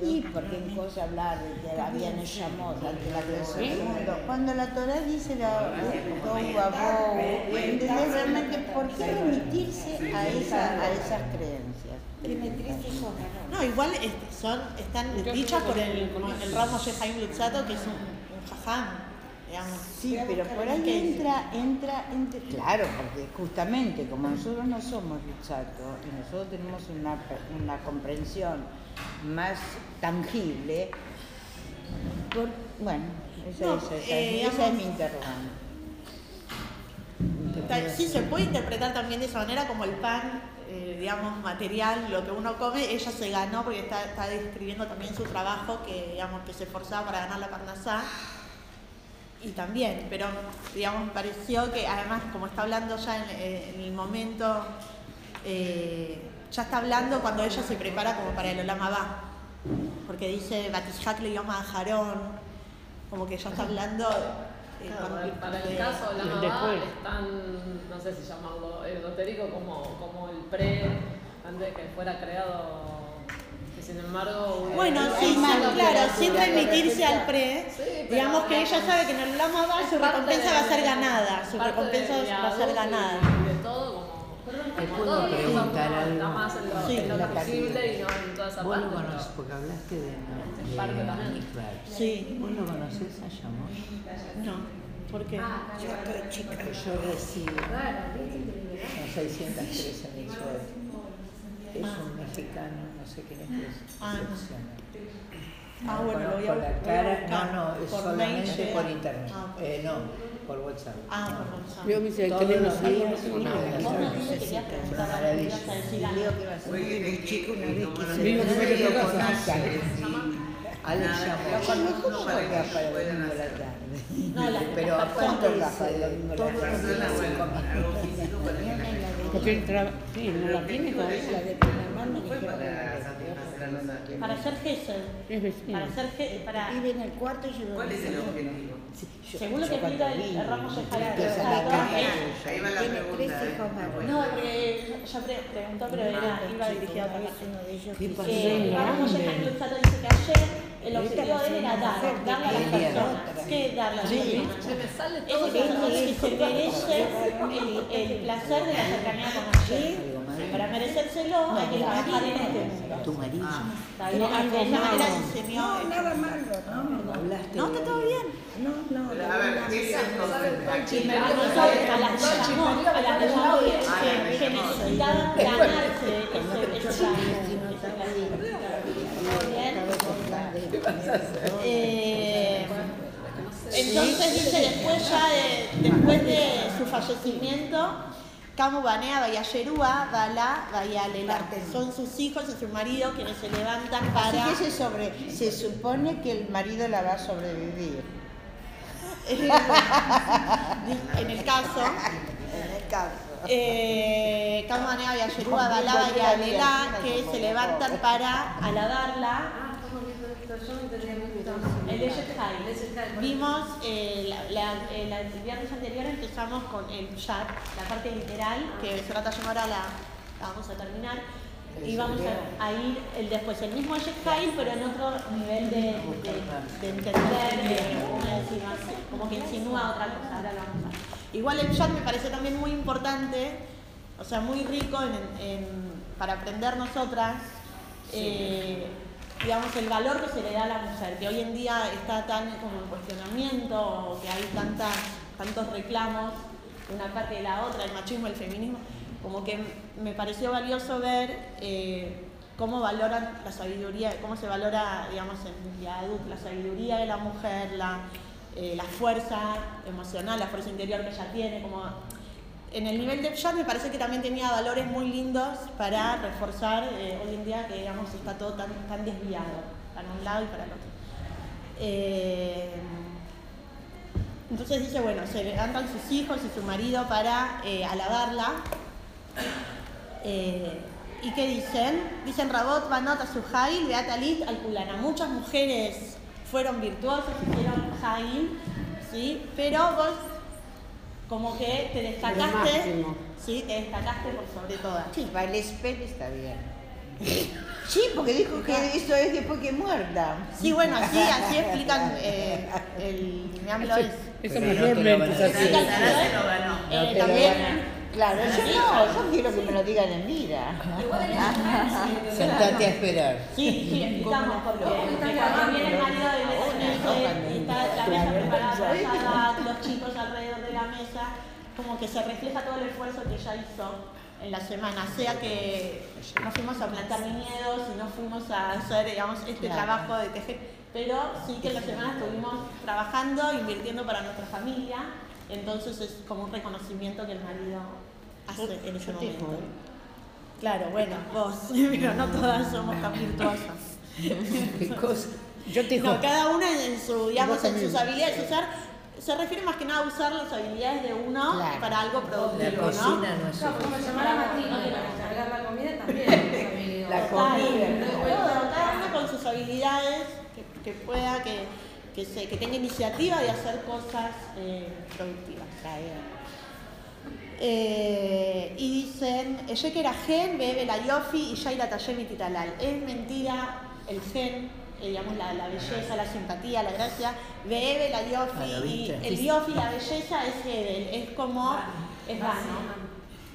Y porque en cosa hablar de que había Neshamot ante la creación del mundo. Cuando la Torah dice la ¿entendés realmente por qué remitirse a, esa, a esas creencias? No, igual son, están dichas por el, el Ramo Shehaim Lutzato, que es un, un jajam, digamos. Sí, pero por ahí entra, entra, entra, claro, porque justamente como nosotros no somos Luchato y nosotros tenemos una, una comprensión más tangible, por- bueno, esa, No, es, esa, eh, es, mi interrogante. Sí, se puede interpretar también de esa manera como el pan, eh, digamos, material, lo que uno come, ella se ganó porque está, está describiendo también su trabajo, que digamos que se esforzaba para ganar la parnasá. Y también, pero digamos, me pareció que además, como está hablando ya en, eh, en el momento, eh, ya está hablando cuando ella se prepara como para el Olama va. Porque dice Batishak le llama a Jarón, como que ya está hablando. eh, Claro, cuando- para el de- caso de la el mamá después. es tan, no sé si llamarlo esotérico como, como el pre, antes de que fuera creado, sin embargo... Bueno, eh, sí, más claro, sin lo remitirse al pre, Sí, digamos que ella sabe que en el Lama va su recompensa va a ser ganada, su recompensa de va a ser ganada. De todo, como, ¿Te como puedo preguntar algo? más en lo, Sí, en lo la tangible y no en toda esa Vos lo parte. pero- conoces, porque hablaste de, Es de parte también. Mikvah. Sí, ¿Vos lo conocés a Yamor? no, ¿por qué? Yo estoy chica. Yo recibo son 613 mil sueldos. Es un mexicano, no sé quién es, Ah, no. Ah, No bueno, lo voy a- la cara, no, no, es Por solamente mail por llega. internet. Ah. Eh, no, por WhatsApp. Ah, por WhatsApp. Yo me hice Todos tener los los días días. una maravilla. Oye, Un chico me lo casa. conozcan. Alex Nada, Yamor. yo conozco ¿Cómo para juega que para el domingo la tarde? No, la- Pero las ¿a cuánto personas- gasta el domingo a la tarde? Físico para que la gente Porque él traba- sí, no la tiene La todavía. de Panamá me fue dijeron para que satisfacer a los. Para ser vecino. para ser vive en el cuarto y yo ¿Cuál es el objetivo? Según lo que explica el, Ramos de Ahí va. No, porque ya pre- preguntó, pero era, iba dirigido a otra de. Eh, Ramos. Jaime dice que ayer el objetivo de él era dar, darle a las personas. ¿Qué es darle a las personas? Se me sale Es todo. que se que se merece el, placer de la cercanía con Hashem. Para merecérselo hay que trabajar en este mundo. Tu marido. Está bien, de esa manera enseñó. No, nada malo, no, no. Hablaste No, está todo bien. No, no, Pero, A ver, ¿qué es A las a las que necesitaban ganarse ese, ese Bien. Eh, entonces dice después ya de, después de su fallecimiento, Camu Banea Bayayerúa, Bala Bayalela. Son sus hijos y su marido quienes se levantan Así para. que se, sobre, se supone que el marido la va a sobrevivir. <laughs> en el caso. En el caso. Eh, Camu Banea Bayayerúa, Bala Bayalela, que se levantan para alabarla. El de. Vimos eh, la, la- eh, la- el viernes anterior empezamos con el chat, la parte literal, que se ahora la, la vamos a terminar. Y vamos a, a ir el después, el mismo Shekhai, pero en otro nivel de, de, de entender, de, como que insinúa otra cosa. Ahora lo Igual el chat me parece también muy importante, o sea, muy rico en, en- para aprender nosotras eh, digamos, el valor que se le da a la mujer, que hoy en día está tan como en cuestionamiento, o que hay tantas, tantos reclamos de una parte y de la otra, el machismo, el feminismo, como que me pareció valioso ver eh, cómo valoran la sabiduría, cómo se valora, digamos, en Yaduk, la sabiduría de la mujer, la, eh, la fuerza emocional, la fuerza interior que ella tiene, como en el nivel de Pshat me parece que también tenía valores muy lindos para reforzar eh, hoy en día que digamos está todo tan, tan desviado, para un lado y para el otro. Entonces dice, bueno, se levantan sus hijos y su marido para alabarla. Eh, ¿Y qué dicen? Dicen Rabot, Banot, Azuhail, Beatalit, Alculana. Muchas mujeres fueron virtuosas, hicieron Jail, ¿sí? Pero vos como que te destacaste. ¿sí? Te destacaste por sobre todas. Sí, para el spell está bien. <laughs> Sí, porque dijo que eso es después que muerta. Sí, bueno, así, así explican <laughs> eh, el me hablo es. Eso te lo a también Claro, yo no, yo quiero que me lo digan en vida. Sentate a esperar. Sí, sí. Porque cuando viene el marido de y está la mesa preparada los chicos alrededor de la mesa, como que se refleja todo el esfuerzo que ella hizo en la semana, sea que no fuimos a plantar viñedos y no fuimos a hacer, digamos, este Claro. trabajo de tejer, pero sí que en la semana estuvimos trabajando, invirtiendo para nuestra familia, entonces es como un reconocimiento que el marido hace en ese momento. Claro, bueno, <laughs> vos, <laughs> pero no todas somos tan virtuosas. <laughs> ¿Qué cosa? Yo te No, cada una en su, digamos, Vos en sus habilidades. Usar, se refiere más que nada a usar las habilidades de uno Claro. para algo La productivo, ¿no? cocina no es Claro, como una. llamar a Martina para cargar la comida también. La comida. cada uno con sus habilidades, que, que pueda, que, que, se, que tenga iniciativa de hacer cosas eh, productivas. Eh, y dicen, que era gen, bebe la yofi y yaira tayem y titalal. Es mentira el gen, eh, digamos la, la belleza, la simpatía, la gracia, bebe la Ah, ¿lo yofi y viste? el yofi, la belleza es hebel, es como, es vano,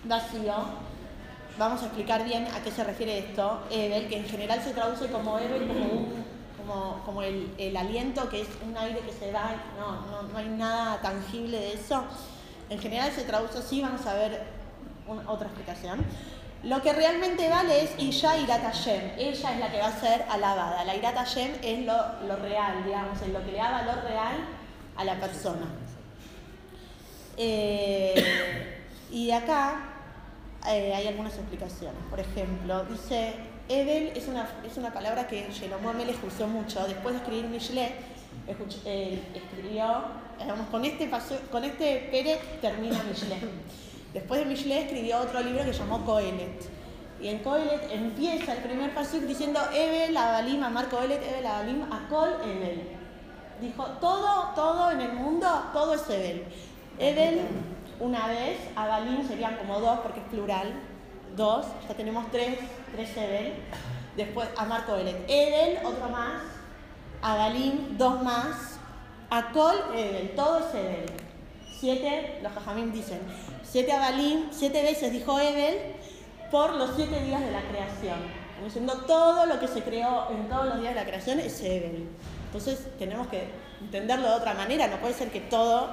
vacío. Vamos a explicar bien a qué se refiere esto. Ebel, que en general se traduce como Ebel, como, un, como, como el, el aliento, que es un aire que se va, no, no, no hay nada tangible de eso. En general se traduce así, vamos a ver un- otra explicación. Lo que realmente vale es Isha Irat Hashem. Ella es la que va a ser alabada. La Irat Hashem es lo, lo real, digamos, es lo que le da valor real a la persona. Eh, y acá eh, hay algunas explicaciones. Por ejemplo, dice, Ebel es una, es una palabra que Shlomo Melech usó mucho. Después de escribir Mishle, escuch- eh, escribió, digamos, con este, paso, con este Pérez termina Mishle. Después de Mishle escribió otro libro que llamó Coelet. Y en Coelet empieza el primer pasuk diciendo Ebel, Abalim, Amar Coelet, Ebel, Abalim, Akol, Ebel. Dijo, todo, todo en el mundo, todo es Ebel. Ebel, una vez, Abalim serían como dos porque es plural, dos, ya tenemos tres, tres Ebel. Después, Amar Coelet, Ebel, otro más, Abalim, dos más, Akol, Ebel, todo es Ebel. Siete, los Jajamim dicen, siete Abalim, siete veces dijo Ebel por los siete días de la creación. Como diciendo, todo lo que se creó en todos los días de la creación es Ebel. Entonces tenemos que entenderlo de otra manera, no puede ser que todo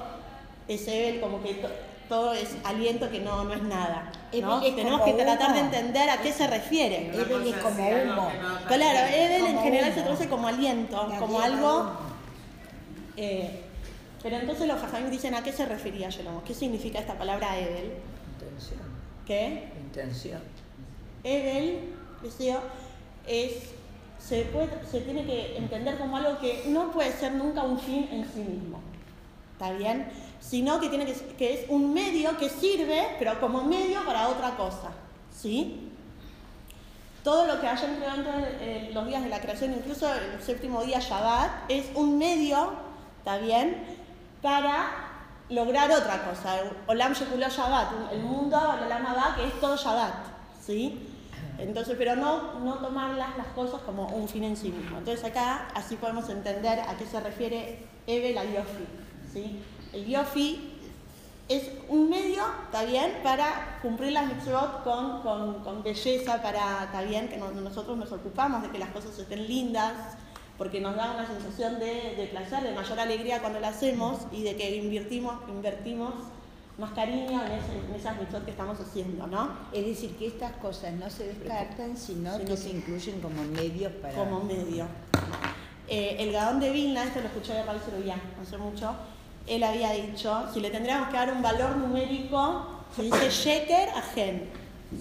es Ebel, como que to- todo es aliento que no, no es nada. ¿no? Es Tenemos como que tratar de humo. entender a qué se refiere. Ebel es como humo. Claro. Ebel en general humo. se traduce como aliento, como algo humo. Eh, pero entonces los jajamim dicen a qué se refería Shlomo, qué significa esta palabra Ebel, Intención. ¿qué? Intención. Ebel, deseo, es, se, puede, se tiene que entender como algo que no puede ser nunca un fin en sí mismo, ¿está bien? Sino que, tiene que, que es un medio que sirve, pero como medio para otra cosa, ¿sí? Todo lo que hayan creado de eh, los días de la creación, incluso el séptimo día Shabbat, es un medio, ¿está bien? Para lograr otra cosa. Olam Shekuló Shabbat, el mundo, Olam Abba, que es todo Shabbat, ¿sí? Entonces, pero no, no tomar las, cosas como un fin en sí mismo. Entonces acá así podemos entender a qué se refiere Ebel al Yofi, ¿sí? El Yofi es un medio, ¿está bien?, para cumplir las mitzvot con, con, con belleza, para, ¿está bien?, que no- nosotros nos ocupamos de que las cosas estén lindas, porque nos da una sensación de, de placer, de mayor alegría cuando lo hacemos y de que invertimos, invertimos más cariño en, ese- en esas mitzvot que estamos haciendo, ¿no? Es decir, que estas cosas no se descartan, sino que se incluyen como medios para... como medio. Eh, el Gaón de Vilna, esto lo escuché de Raúl Cerullán hace mucho, él había dicho, si le tendríamos que dar un valor numérico, se dice sheker a gen,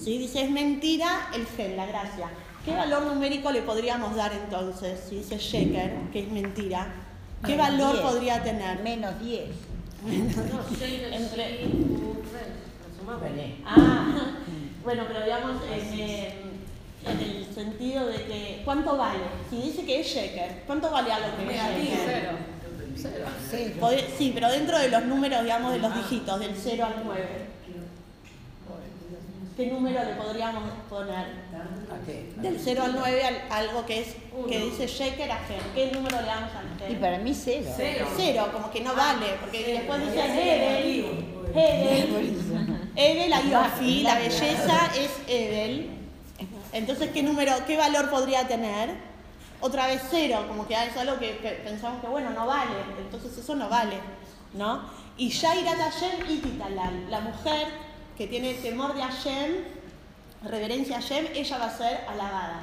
¿sí? dice es mentira el gen, la gracia. ¿Qué valor numérico le podríamos dar entonces si dice sheker, que es mentira? ¿Qué Menos valor 10. podría tener? Menos 10. Entre- Vale. <laughs> Ah, bueno, pero digamos en, eh, en el sentido de que, ¿cuánto vale? Si dice que es sheker, ¿cuánto vale algo que es sheker? Cero. Cero. Sí, pero dentro de los números, digamos, de los dígitos, del 0 al 9. ¿Qué número le podríamos poner? ¿A qué? Del 0 al 9 al- algo que es que dice shaker a gen. ¿Qué número le damos al gen? Y para mí cero. Cero, como que no vale, porque después dice Hebel, Hebel, Hebel, la Yofi, la belleza es Hebel. Entonces, ¿qué número, qué valor podría tener? Otra vez cero, como que es algo que, que pensamos que bueno, no vale, entonces eso no vale, ¿no? Y Hashem y Titalal, la mujer que tiene temor de Hashem, reverencia a Hashem, ella va a ser alabada.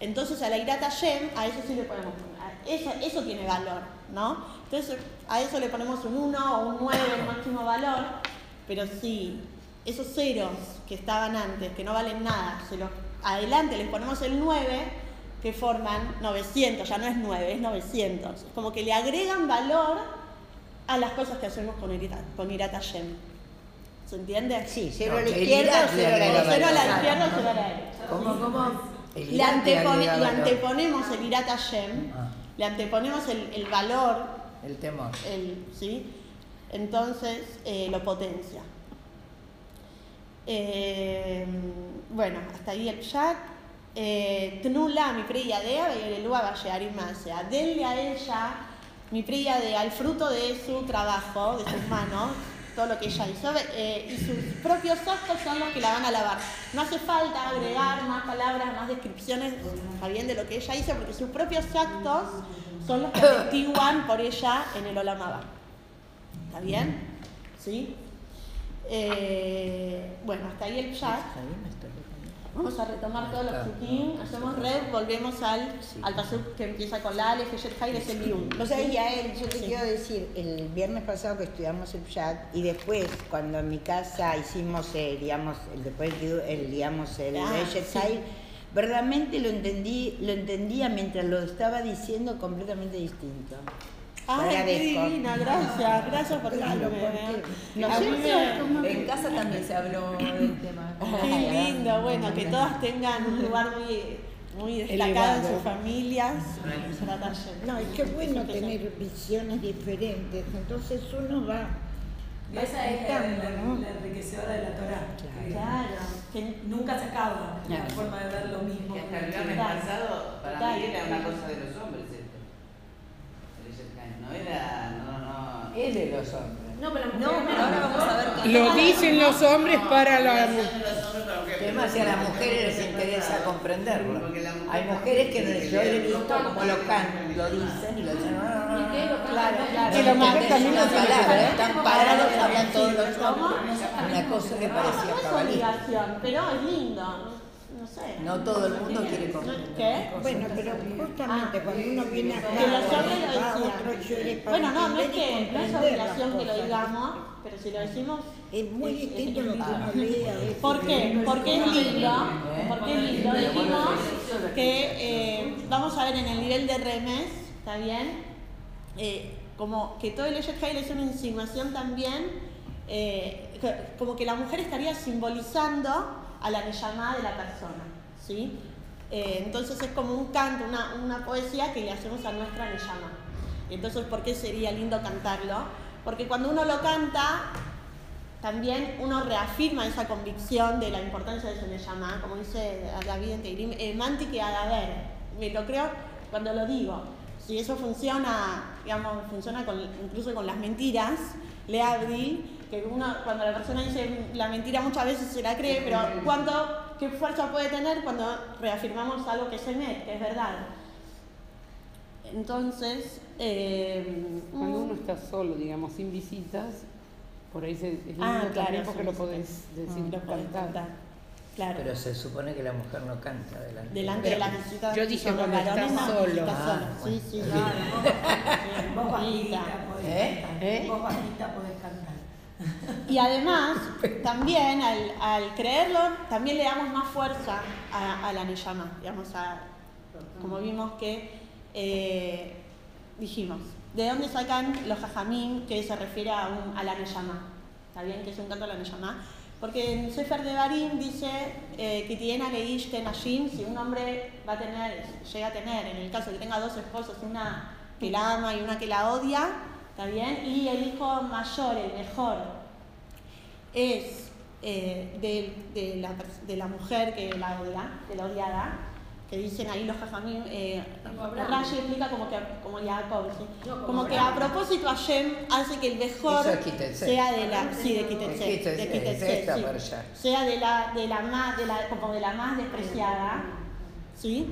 Entonces a la Irat Hashem, a eso sí le ponemos, a eso, eso tiene valor, ¿no? Entonces a eso le ponemos un 1 o un 9, el máximo valor, pero sí, esos ceros que estaban antes, que no valen nada, se los, adelante les ponemos el 9, que forman 900, ya no es 9, es 900. Es como que le agregan valor a las cosas que hacemos con Irat, con Irat Hashem. ¿Se entiende? Sí, cero No, a la izquierda cero a la Cero a la derecha. izquierda o cero a la derecha. ¿Cómo, cómo? El Le, antepone- anteponemos el Irat Hashem, Ah. le anteponemos el, el valor, El temor. el, ¿sí? entonces eh, lo potencia. Eh, bueno, hasta ahí el chat. Eh, Tnula, mi preya de Eva, va a llegar y más. sea, denle a ella, mi preya de al fruto de su trabajo, de sus manos, todo lo que ella hizo, eh, y sus propios actos son los que la van a alabar. No hace falta agregar más palabras, más descripciones, está bien, de lo que ella hizo, porque sus propios actos son los que <coughs> atestiguan por ella en el Olamaba. ¿Está bien? ¿Sí? Eh, bueno, hasta ahí el chat. Está bien, Vamos a retomar todos los psukim, hacemos red, volvemos al, al pasuk que empieza con la Aleph, Yeshet Hay, es el. O sea, ya él, yo te Sí. quiero decir, el viernes pasado que estudiamos el chat y después cuando en mi casa hicimos, eh, digamos, el, después el, digamos, el Ah, sí. Hai, verdaderamente lo entendí, lo entendía mientras lo estaba diciendo completamente distinto. Ay, qué divina, gracias, gracias por Claro, me- En casa también se habló <laughs> del tema. Qué lindo, bueno, que todas tengan un lugar muy, muy destacado en sus familias. No, es que es bueno tener visiones diferentes, entonces uno va Y esa es la, ¿no? la enriquecedora de la Torah. Claro, que Nunca se acaba la Claro. forma de ver lo mismo. Que hasta el viernes pasado, para Total. mí era una cosa de los hombres El Yeshet No era, no, no. Es de los hombres. No, pero ahora vamos a ver Lo dicen los hombres para la Además, si a las mujeres les interesa comprenderlo. La Hay mujeres que yo he visto como lo can, lo dicen y lo dicen. "Ah, Claro, claro. Y la mujer Es también lo tiene que palabra, saber. están parados, hablan todos los ¿Cómo? hombres. Una cosa que No, parecía no es cabalista. obligación, pero es lindo. No, no sé. No todo el mundo quiere ¿Qué? comprender. Bueno, pero justamente cuando uno viene acá, Que los hombres lo decían. Bueno, no, no es que no es obligación que lo digamos, pero si lo decimos. Es muy es- distinto lo que uno veces. ¿Por qué? Porque es lindo, porque es lindo. Dijimos que eh, vamos a ver en el nivel de remes, ¿está bien? Eh, como que todo el Hail es una insinuación también, eh, como que la mujer estaría simbolizando a la llamada de la persona, ¿sí? Eh, entonces es como un canto, una, una poesía que le hacemos a nuestra Neyama. Entonces, ¿por qué sería lindo cantarlo? Porque cuando uno lo canta, también uno reafirma esa convicción de la importancia de su Neyama, como dice David en Teirim, eh, manti que ver. Me lo creo cuando lo digo. Si eso funciona, digamos, funciona incluso con las mentiras, le abrí, que uno cuando la persona dice la mentira muchas veces se la cree, pero ¿cuánto, qué fuerza puede tener cuando reafirmamos algo que es emet, que es verdad? Entonces, eh, Cuando uno está solo, digamos, sin visitas, por ahí se, es lindo Ah, claro, también porque sin lo podés decir, lo podés cantar. cantar. Claro. Pero se supone que la mujer no canta delante. delante de la visita yo dije cuando estás varones, no, solo. Ah, solo. Sí, <laughs> sí, vos bajita ¿Eh? cantar. ¿Eh? Vos bajita podés. Y además, también al, al creerlo, también le damos más fuerza a, a la Neyama. Digamos, a, como vimos que eh, dijimos, ¿de dónde sacan los jajamín que se refiere a, un, a la Neyama? ¿Está bien que es un canto a la Neyama? Porque en Sefer de Barim dice eh, que tiene leish tenashim, si un hombre va a tener, llega a tener, en el caso que tenga dos esposas, una que la ama y una que la odia, ¿está bien? Y el hijo mayor, el mejor, es eh, de, de la, de la mujer que la odia, de la odiada, que dicen ahí los jajamín, eh, Rashi explica como que, como Jacob, ¿sí? No, como como que a propósito Hashem hace que el mejor es sea de la, sí, de Kitetse, Kitetse, de Kitetse, sí. sea de la, de la más, de la, como de la más despreciada, ¿sí?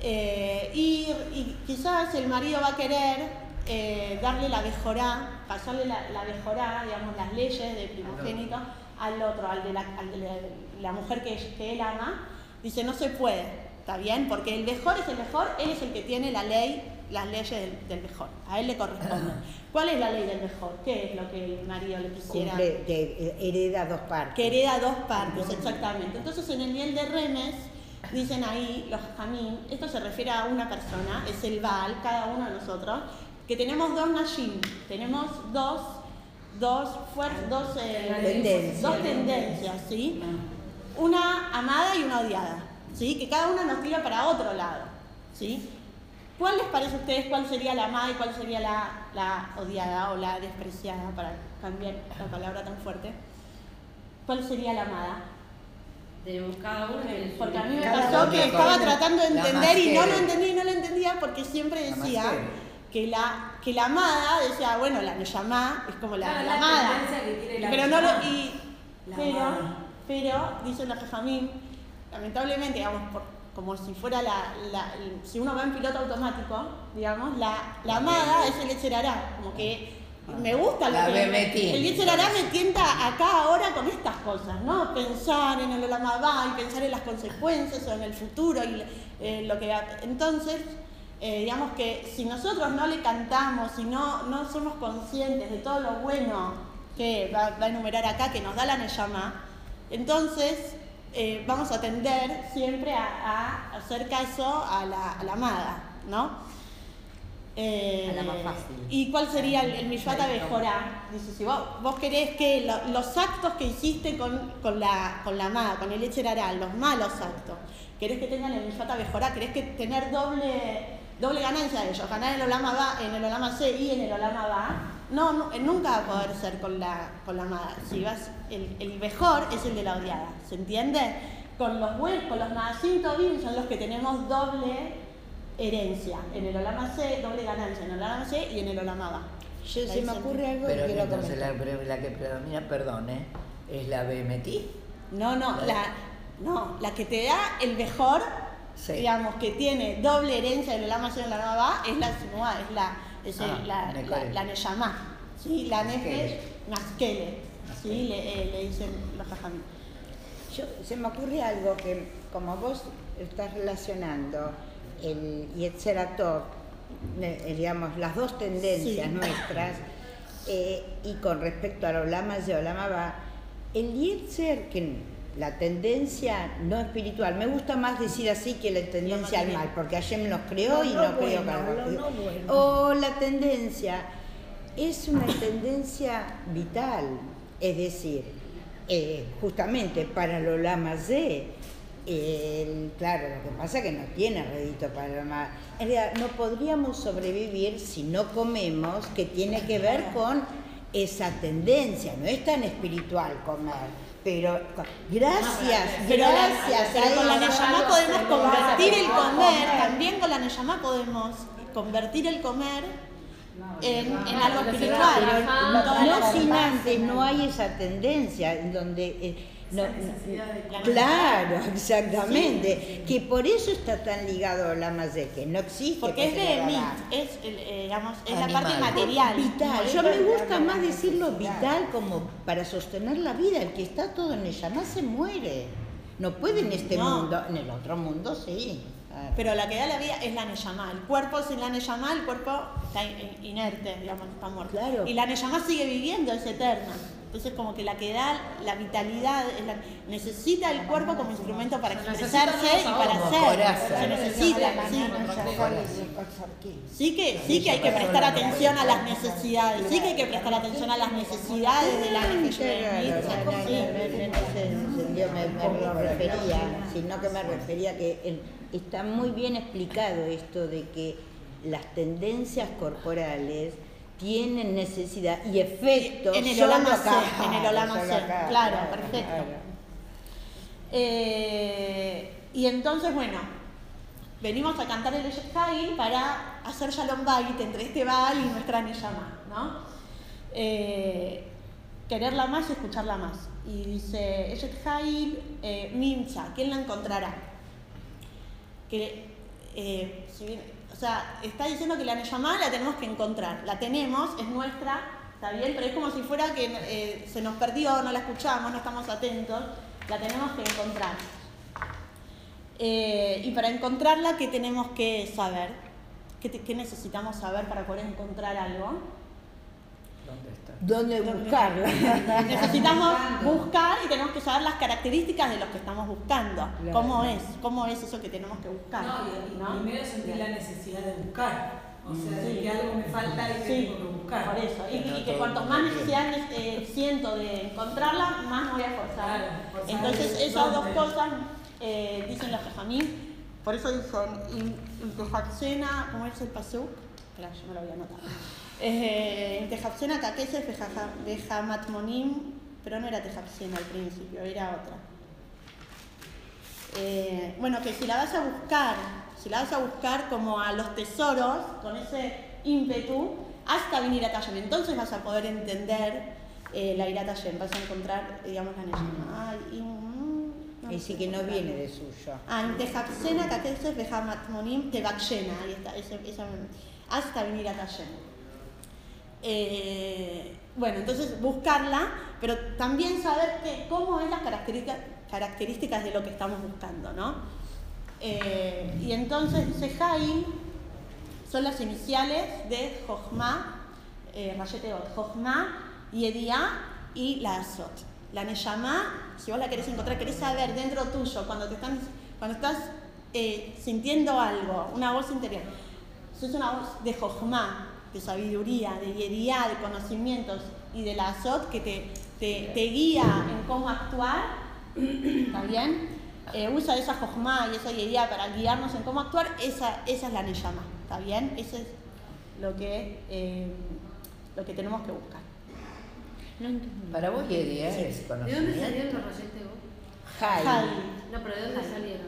Eh, y, y quizás el marido va a querer eh, darle la mejorá, pasarle la, la mejorá, digamos, las leyes de primogénito al otro, al de la, al de la, la mujer que, que él ama, dice no se puede, ¿está bien? Porque el mejor es el mejor, él es el que tiene la ley, las leyes del, del mejor, a él le corresponde. ¿Cuál es la ley del mejor? ¿Qué es lo que el marido le quisiera? Cumple, te- hereda dos partes. que hereda dos partes, exactamente. Entonces en el nivel de remes, dicen ahí los jamín, esto se refiere a una persona, es el Baal, cada uno de nosotros, que tenemos dos nashim, tenemos dos, dos, fuer- dos, eh, Tendencias. dos tendencias, ¿sí? Una amada y una odiada, ¿sí? Que cada una nos tira para otro lado, ¿sí? ¿Cuál les parece a ustedes cuál sería la amada y cuál sería la, la odiada o la despreciada, para cambiar la palabra tan fuerte? ¿Cuál sería la amada? Tenemos cada uno Porque a mí me Cada pasó que estaba tratando de entender y no lo entendía y no lo entendía porque siempre La decía. Que la, que la amada, decía, bueno, la Neyamá es como la, Claro, la la amada. que la Pero no lo, y, La pero, amada. pero, dicen los jajamín, lamentablemente, digamos, por- como si fuera la, si uno va en piloto automático, digamos, la, la amada es el Echerará, como que me gusta lo La que Bemetín. el Yetzerará me tienta acá ahora con estas cosas, ¿no? Pensar en el Olamabá y pensar en las consecuencias o en el futuro y eh, lo que va- entonces eh, digamos que si nosotros no le cantamos y no, no somos conscientes de todo lo bueno que va, va a enumerar acá, que nos da la Neyama, entonces eh, vamos a tender siempre a, a hacer caso a la, a la amada, ¿no? Eh, A la más fácil. ¿Y cuál sería el, el Mishvat Abejorá? Dice, si vos, vos querés que lo- los actos que hiciste con, con la, con la amada, con el Echerará, los malos actos, querés que tengan el Mishvat Abejorá, querés que tener doble, doble ganancia de ellos, ganar en el Olama Va, en el Olama C y en el Olama Va, no, no, eh, nunca va a poder ser con la, con la amada. Si vas, el, el mejor es el de la odiada, ¿se entiende? Con los buenos, con los Tobim son los que tenemos doble herencia. En el Olama C, doble ganancia en el Olama C y en el Olama Va. Yo, se me ocurre algo que Pero quiero entonces la, la que predomina, perdón, ¿eh? es la Bemetí. No, no, la, no, la que te da el mejor, Sí. digamos, que tiene doble herencia en el Olama y el Olama Va, es la Sinua, es la, es Ah, la, la, la Neyamá. ¿sí? La Maskele. Nefesh Maskele. ¿sí? Le, eh, le dicen los jajamí. Yo, se me ocurre algo que, como vos estás relacionando el Yetzeratov, eh, digamos, las dos tendencias Sí. nuestras, eh, y con respecto al Olama y Olama va, el Yetzer, que la tendencia no espiritual, me gusta más decir así que la tendencia al mal, porque Hashem nos creó y Lo no creó bueno, para lo no bueno. O la tendencia es una tendencia vital, es decir, eh, justamente para los lamas de, el- claro, lo que pasa es que no tiene rédito para los lamas. En realidad, no podríamos sobrevivir si no comemos, que tiene que ver con esa tendencia, no es tan espiritual comer. Pero gracias, gracias pero con la Neyamá podemos convertir el comer, comer. también con la Neyamá podemos convertir el comer en, en algo espiritual. No sin antes, no hay esa tendencia en donde... eh, no- claro, <laughs> exactamente. Que por eso está tan ligado a la que no existe. Porque es que de haga. es, el, eh, digamos, es la parte material. Vital. Yo me gusta más decirlo vital como para sostener la vida. El que está todo en ella más se muere. No puede en este No. mundo, en el otro mundo sí. Claro. Pero la que da la vida es la Neyamá. El cuerpo sin la Neyamá, el cuerpo está in- inerte, digamos, está muerto. Claro. Y la Neyamá sigue viviendo, es eterna. Entonces como que la que da la vitalidad, es la- necesita el cuerpo como instrumento para Se expresarse y para. Coraza. Se necesita, sí. Sí que, sí que hay que prestar atención a las necesidades, sí que hay que prestar atención a las necesidades de la entendió, me, refería, sino que me refería que está muy bien explicado esto de que las tendencias corporales tienen necesidad y efectos En el solo Olam acá, Hazé, en el Olam solo Hazé, acá, claro, perfecto. claro. Eh, y entonces, bueno, venimos a cantar el Eshet Hail para hacer Shalom Bait entre este Baal y nuestra Neyama, ¿no? Eh, quererla más y escucharla más. Y dice, Eshet Hail, eh, Mincha, ¿quién la encontrará? Que, eh, si bien- o sea, está diciendo que la Neyama la tenemos que encontrar. La tenemos, es nuestra, está bien, pero es como si fuera que eh, se nos perdió, no la escuchamos, no estamos atentos. La tenemos que encontrar. Eh, y para encontrarla, ¿qué tenemos que saber? ¿Qué, qué necesitamos saber para poder encontrar algo? ¿Dónde está? ¿Dónde buscarla? Necesitamos buscar y tenemos que saber las características de los que estamos buscando. Claro. ¿Cómo es? ¿Cómo es eso que tenemos que buscar? No, y, y ¿no? primero sentir la necesidad de buscar. O sea, Sí. de que algo me falta y que Sí, tengo que buscar. por eso. Y, Que no y que todo cuanto más necesidad eh, siento de encontrarla, más me voy a forzar. Claro, forzar Entonces esas dos cosas eh, dicen los jajamín, por eso dicen Intejapsena, ¿cómo es el pasuk? Espera, yo me lo voy a anotar. Eh, Intejapsena kakesef vejamatmonim, pero no era Tejapsena al principio, era otra. Eh, bueno, que si la vas a buscar, si la vas a buscar como a los tesoros, con ese ímpetu, hasta venir a Tayem. Entonces vas a poder entender eh, la ira Tayem, vas a encontrar, digamos, la Neshama. Ay, y, no sé que no viene de suyo. Ah, Intejapsena, Kakesef, Bejamatmonim, ahí está, ese- esa- hasta venir a Tayem. Eh, bueno, entonces buscarla, pero también saber que, cómo es las características, características de lo que estamos buscando, ¿no? Eh, y entonces dice Jaim, son las iniciales de Jochma, eh, Rayeteot, Jochma, Yedia y la Azot. La Neyamá, si vos la querés encontrar, querés saber dentro tuyo, cuando, te están, cuando estás eh, sintiendo algo, una voz interior, sos una voz de Jochma, de sabiduría, de Yedia, de conocimientos y de la Azot que te, te, te guía en cómo actuar, <clears throat> ¿está bien? Eh, usa esa Jochma y esa Yedia para guiarnos en cómo actuar, esa, esa es la Neyamá, ¿está bien? Eso es lo que, eh, lo que tenemos que buscar. Para vos, Yedia, es ¿De dónde conocimiento. salieron los rayetes vos? Jai. No, pero ¿de dónde salieron?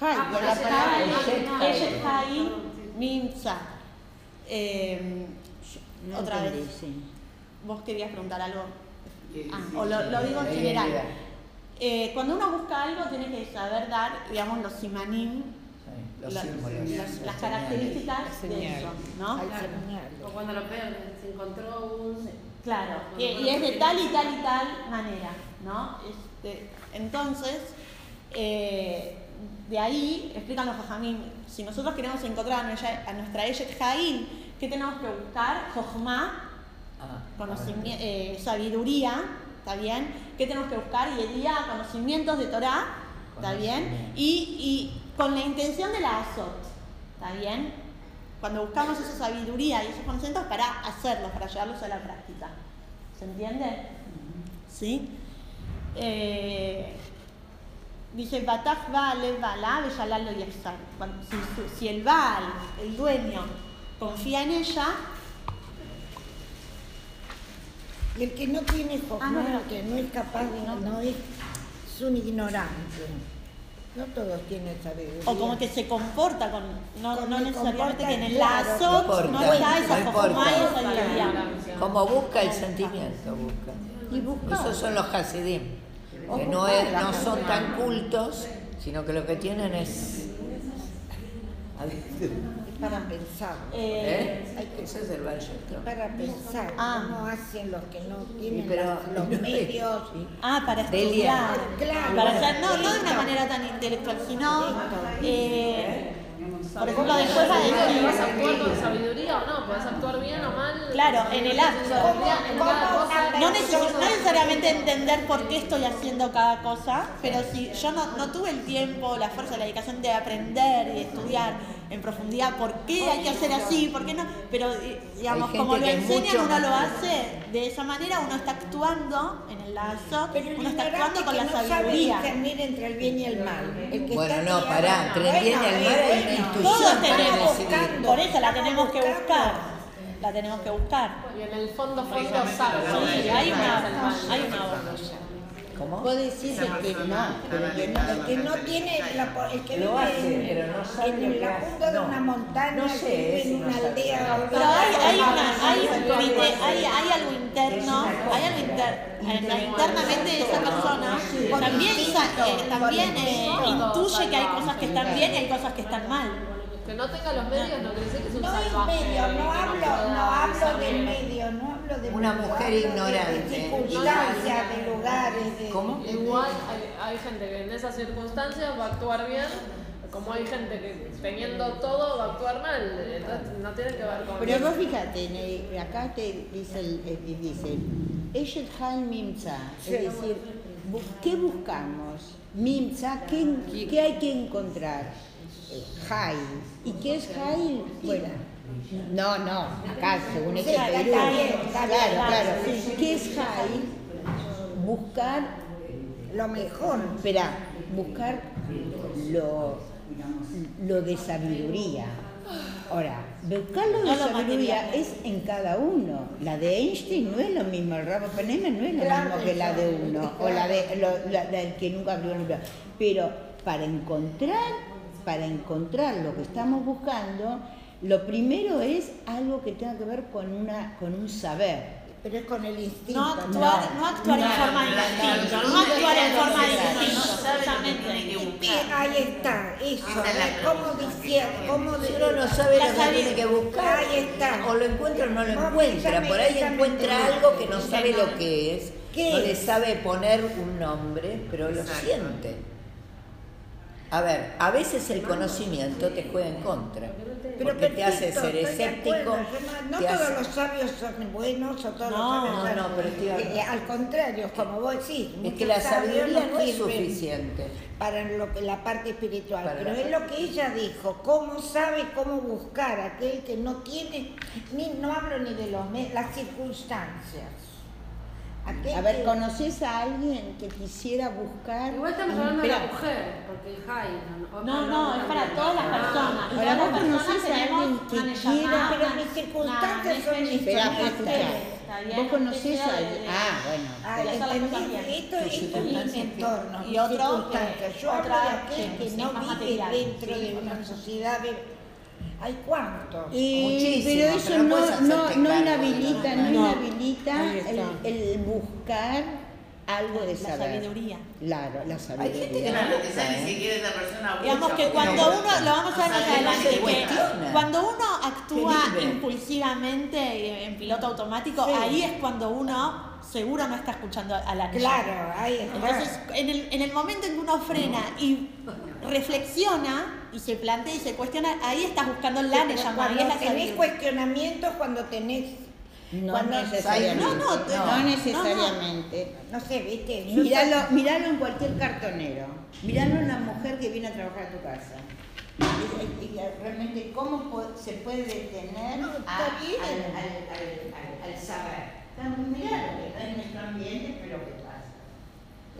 Jai, Ah, la palabra Jai, Eshet no, Jai. Jai, sí. Eh, No otra entendí, vez, sí. vos querías preguntar algo. Ah, sí, o lo, lo digo en general. Eh, cuando uno busca algo, tiene que saber dar, digamos, los simanim, Sí, Los la- símbolos. las, señales. características de eso, ¿no? Claro. O cuando lo pegan, se encontró un... Claro, y, y es de tal y tal y tal manera, ¿no? Este, entonces, eh, de ahí explican los jajamim, si nosotros queremos encontrar a nuestra, a nuestra Eshet Jaim, ¿qué tenemos que buscar? Jochma, Ah, conocimi- eh, sabiduría, ¿está bien? ¿Qué tenemos que buscar? Y día conocimientos de Torah, ¿está bien? Conocimiento. Y, y con la intención de la Azot, ¿está bien? Cuando buscamos esa sabiduría y esos conocimientos para hacerlos, para llevarlos a la práctica. ¿Se entiende? ¿Sí? Eh, dice, Bataf Baal si- si el Baal, el dueño, confía en ella, Y el que no tiene Ah, no, no. el que no es capaz, de- no, es, es un ignorante. No todos tienen sabiduría. O como que se comporta con. No, Con no necesariamente comporta, que en el claro, lazo no no está esa no sabiduría. Como busca el sentimiento, busca. Y buscar. Esos son los Hasidim, que no, es- no son tan cultos, sino que lo que tienen es... Para pensar. Eh, ¿Eh? Ese es el Tov. Para pensar Ah. cómo hacen los que no tienen pero- las- los <laughs> medios. Ah, para estudiar. Claro. Para hacer, no, no de una manera tan intelectual, sino, eh, por ejemplo, después va a ¿Vas a decir, actuar con sabiduría o no? ¿Podés actuar bien o mal? Claro, en el acto. No, neces- no necesariamente entender por qué estoy haciendo cada cosa, pero si yo no, no tuve el tiempo, la fuerza, la dedicación de aprender y de estudiar en profundidad por qué hay que hacer así, por qué no, pero digamos, como lo enseñan, uno lo hace de esa manera, uno está actuando en el lazo, uno está actuando con la sabiduría. entre el bien y el mal. Bueno, no, pará, entre el bien y el mal intuición Todos tenemos, decidir. por eso la tenemos que buscando. buscar, la tenemos que buscar. Y en el fondo, fondo sabe. Sí, hay una, hay una. ¿Cómo? Vos decís el que no, el que no. Tiene el que Lo vive hace, en, pero no sabe en la punta de una montaña, No el sé, que vive en una aldea. Pero hay, hay, una, hay, un crite- hay, hay algo interno, hay algo inter- eh, internamente de esa persona, también, intuye que hay cosas que están bien y hay cosas que están mal. Que no tenga los medios no quiere decir que es un No es salvaje. medio, no hablo, pueda no hablo del medio, no hablo de Una medio, mujer ignorante. De circunstancias, de lugares, de... ¿Cómo? Igual hay, hay gente que en esas circunstancias va a actuar bien, como hay gente que teniendo todo va a actuar mal. Entonces no tiene que ver con. Pero vos fíjate, en el- acá te dice, el, el- dice Eshet Hal Mimza, es decir, ¿qué buscamos? Mimza, ¿qué, qué hay que encontrar? Eh, Hail. ¿Y qué es Hail? Bueno, no, no, acá según Perú. está bien, Claro, claro. ¿Qué es Hail? Buscar Lo mejor. Espera, buscar lo, lo de sabiduría. Ahora, buscar lo de sabiduría es en cada uno. La de Einstein no es lo mismo, el Rabo Penema no es lo mismo que la de uno, o la de lo- la del que nunca abrió un libro. Pero para encontrar, para encontrar lo que estamos buscando, lo primero es algo que tenga que ver con una, con un saber. Pero es con el instinto. No actuar, no actuar en forma de instinto, no actuar en forma de instinto, exactamente. Ahí está, eso, ¿cómo decía? ¿Cómo Si uno no sabe La lo que tiene que buscar, Ahí está. o lo encuentra o no lo encuentra. Por ahí encuentra algo que no sabe lo que es, ¿Qué no le sabe poner un nombre, pero lo siente. A ver, a veces el conocimiento te juega en contra, Pero porque te hace ser escéptico. No, todos hace- los sabios son buenos o todos No, los sabios no, son- no, pero hablando- Eh, Al contrario, como vos decís, Es que la sabiduría no es suficiente. Para lo que, la parte espiritual, Para pero es lo que ella dijo, cómo sabe cómo buscar aquel que no tiene, ni, no hablo ni de los las circunstancias. A ver, ¿conoces a alguien que quisiera buscar? Igual estamos hablando de la mujer, porque el high. No, no, es para todas las personas. Ahora, vos conocés a alguien que quiera- Pero mis circunstancias son bien, ¿Vos conocés a alguien? Ah, bueno. Ah, esto es mi entorno, Y que- circunstancias. Yo hablo de otra aquel que no vive dentro de una sociedad de... ¿Hay cuántos? Y- pero eso pero no no, no, inhabilita, no, No. inhabilita el, el buscar algo de La saber. sabiduría. Claro, la Hay gente que sabiduría. no Claro, busca, quizás ni siquiera esa persona. Digamos que cuando no uno, lo vamos a ver más que adelante, que cuando uno actúa Que impulsivamente en piloto automático, Sí. ahí es cuando uno seguro no está escuchando a la Claro, ahí está. Entonces, en el, en el momento en que uno frena y reflexiona y se plantea y se cuestiona, ahí estás buscando la es la tenés cuestionamientos, cuando tenés, No necesariamente. No, no, no, no, necesariamente. no sé, viste, Míralo, míralo en cualquier cartonero. Míralo en una mujer que viene a trabajar a tu casa. Y, y- y realmente, ¿cómo se puede detener al, al, al, al- al saber? Mirá lo que está en nuestro ambiente, pero ¿qué pasa?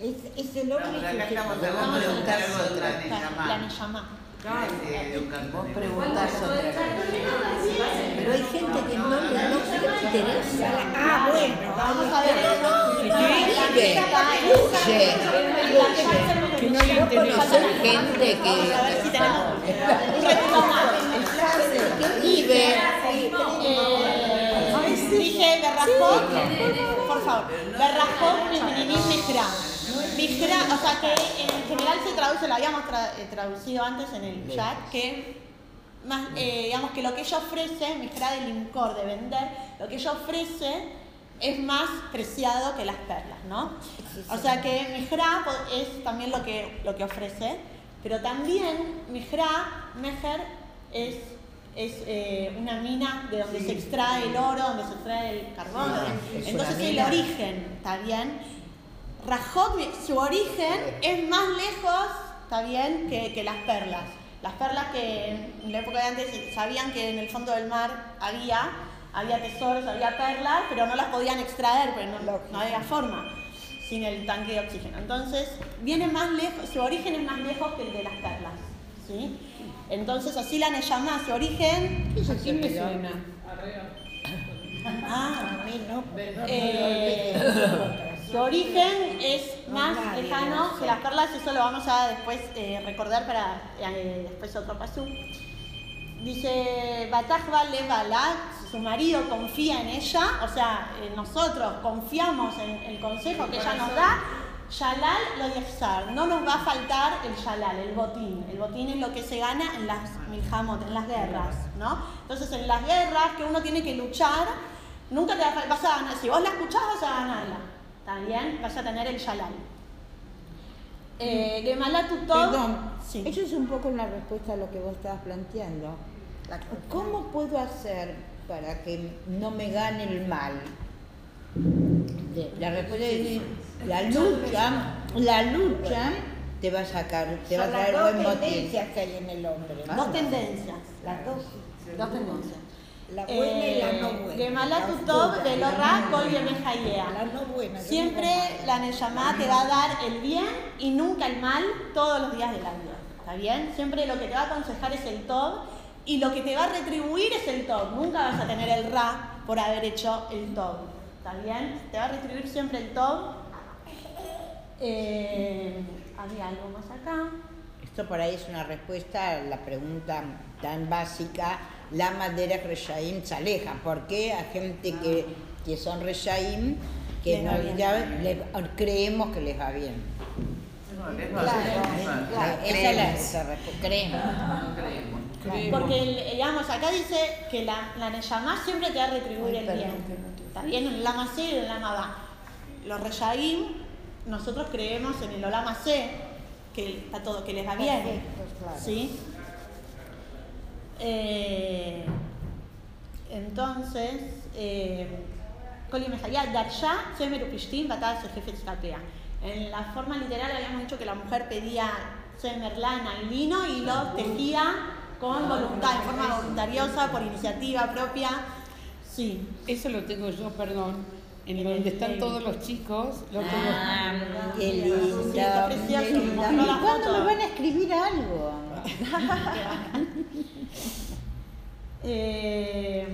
es, es el hombre que estamos hablando de de de preguntás otra cosa. Pero hay gente que no no interesa. Ah, bueno, Vamos a ver. Que no le conocés gente que un vive. Dije Berrajot, por favor, Berrajot Mimininim Mihra. Mihra, o sea que en general se traduce, lo habíamos tra- eh, traducido antes en el chat, que más, eh, digamos que lo que ella ofrece, Mihra del Incor, de vender, lo que ella ofrece es más preciado que las perlas, ¿no? O sea que Mihra po- es también lo que, lo que ofrece, pero también Mihra, Meher, es, es eh, una mina de donde se extrae el oro, donde se extrae el carbón. es Entonces el origen, ¿está bien? Rajot, su origen es más lejos, ¿está bien?, que, que las perlas. Las perlas que en la época de antes sabían que en el fondo del mar había, había tesoros, había perlas, pero no las podían extraer, porque no, no había forma sin el tanque de oxígeno. Entonces, viene más lejos, su origen es más lejos que el de las perlas, ¿sí? Entonces, así la Neyamá, su origen... ¿A quién me suena? Ah, A mí no. eh, su origen es más nadie, lejano no sé. que las perlas, eso lo vamos a después eh, recordar para eh, después otro pasú. Dice, Batajba Levala, su marido confía en ella, o sea, eh, nosotros confiamos en el consejo que ella nos da, Shalal lo yefsar, no nos va a faltar el Shalal, el botín. El botín es lo que se gana en las milhamot, en las guerras, ¿no? Entonces, en las guerras que uno tiene que luchar, nunca te va a faltar, vas a ganar, si vos la escuchás vas a ganarla, ¿está bien? Vas a tener el Shalal. Eh, Gemala Tutov- Perdón, Sí. eso es un poco la respuesta a lo que vos estabas planteando. ¿Cómo puedo hacer para que no me gane el mal? La respuesta es la lucha, la lucha te va a sacar, te va a las traer dos buen motivo. tendencias que hay en el hombre. Dos tendencias. Las dos. Dos tendencias. La buena y la no Eh, buena. Gemala Tutov oscura. de Lorra Kol La no buena. Siempre la Neyamá te va a dar el bien y nunca el mal todos los días de la vida. ¿Está bien? Siempre lo que te va a aconsejar es el Tov y lo que te va a retribuir es el Tov. Nunca vas a tener el Ra por haber hecho el Tov. ¿Está bien? Te va a retribuir siempre el. Eh, había algo más acá. Esto por ahí es una respuesta a la pregunta tan básica, la madera Reshaim se aleja. ¿Por qué a gente que, que son Reshaim, que Les no, va bien. ya le- creemos que les va bien? No, les Claro, va. claro. Esa es la esa respu- creemos. No creemos. Porque, el- digamos, acá dice que la, la Neyamá siempre te va a retribuir el bien. Está bien en el Lama C y el Lama Ba. Los Reyaim, nosotros creemos en el Olama C, que está todo, que les va bien. Perfecto, claro. ¿Sí? Eh, entonces, eh, Koli Mejayá, Darsha, Semer Upishtim, Batada Jefe Tzkapea. En la forma literal habíamos dicho que la mujer pedía Semer, lana y lino y lo tejía con voluntad, en forma voluntariosa, por iniciativa propia. Sí. Eso lo tengo yo, perdón. En En donde el están todos los chicos, lo tengo. Ah, qué lindo. precioso, qué lindo. la ¿Y cuándo me van a escribir algo? <laughs> Eh,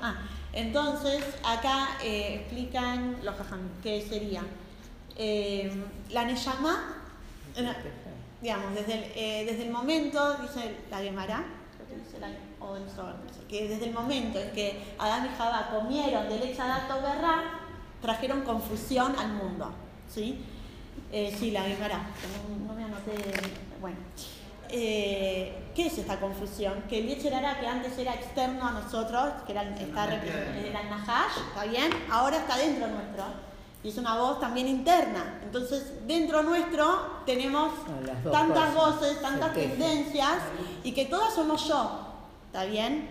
Ah, entonces acá eh, explican los jajam, que sería eh, la Neyamá, eh, digamos, desde el, eh, desde el momento, dice la Gemara, o el que desde el momento en que Adán y Jabá comieron del Echadato Berra, trajeron confusión al mundo, ¿sí? Sí, la Gemara, no, no me anoté, bueno. Eh, ¿Qué es esta confusión? Que el Yetzerara, que antes era externo a nosotros, que era, está, repre- era el Nahash, ¿está bien? Ahora está dentro nuestro. Y es una voz también interna. Entonces, dentro nuestro tenemos Ah, tantas cosas. voces, tantas tendencias, y que todas somos yo. ¿Está bien?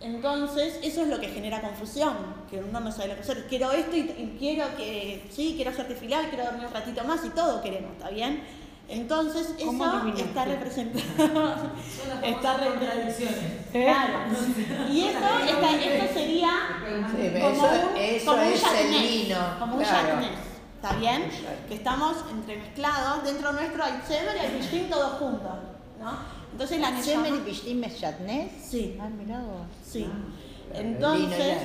Entonces, eso es lo que genera confusión, que uno no sabe lo que hacer. Quiero esto y, y quiero que, sí, quiero hacerte filial, quiero dormir un ratito más y todo queremos, ¿está bien? Entonces, ¿Cómo eso está representado. <laughs> está representado. Claro. Y eso, esta- esto sería Sí, como eso, un, eso como un el vino. Como un yatnés, ¿está bien? Que estamos entremezclados, dentro nuestro hay Semer y hay Bishtim todos juntos, ¿no? Entonces la ¿Semer y. Bishtim es? Sí. Ah, mirá vos. Sí. Y Entonces.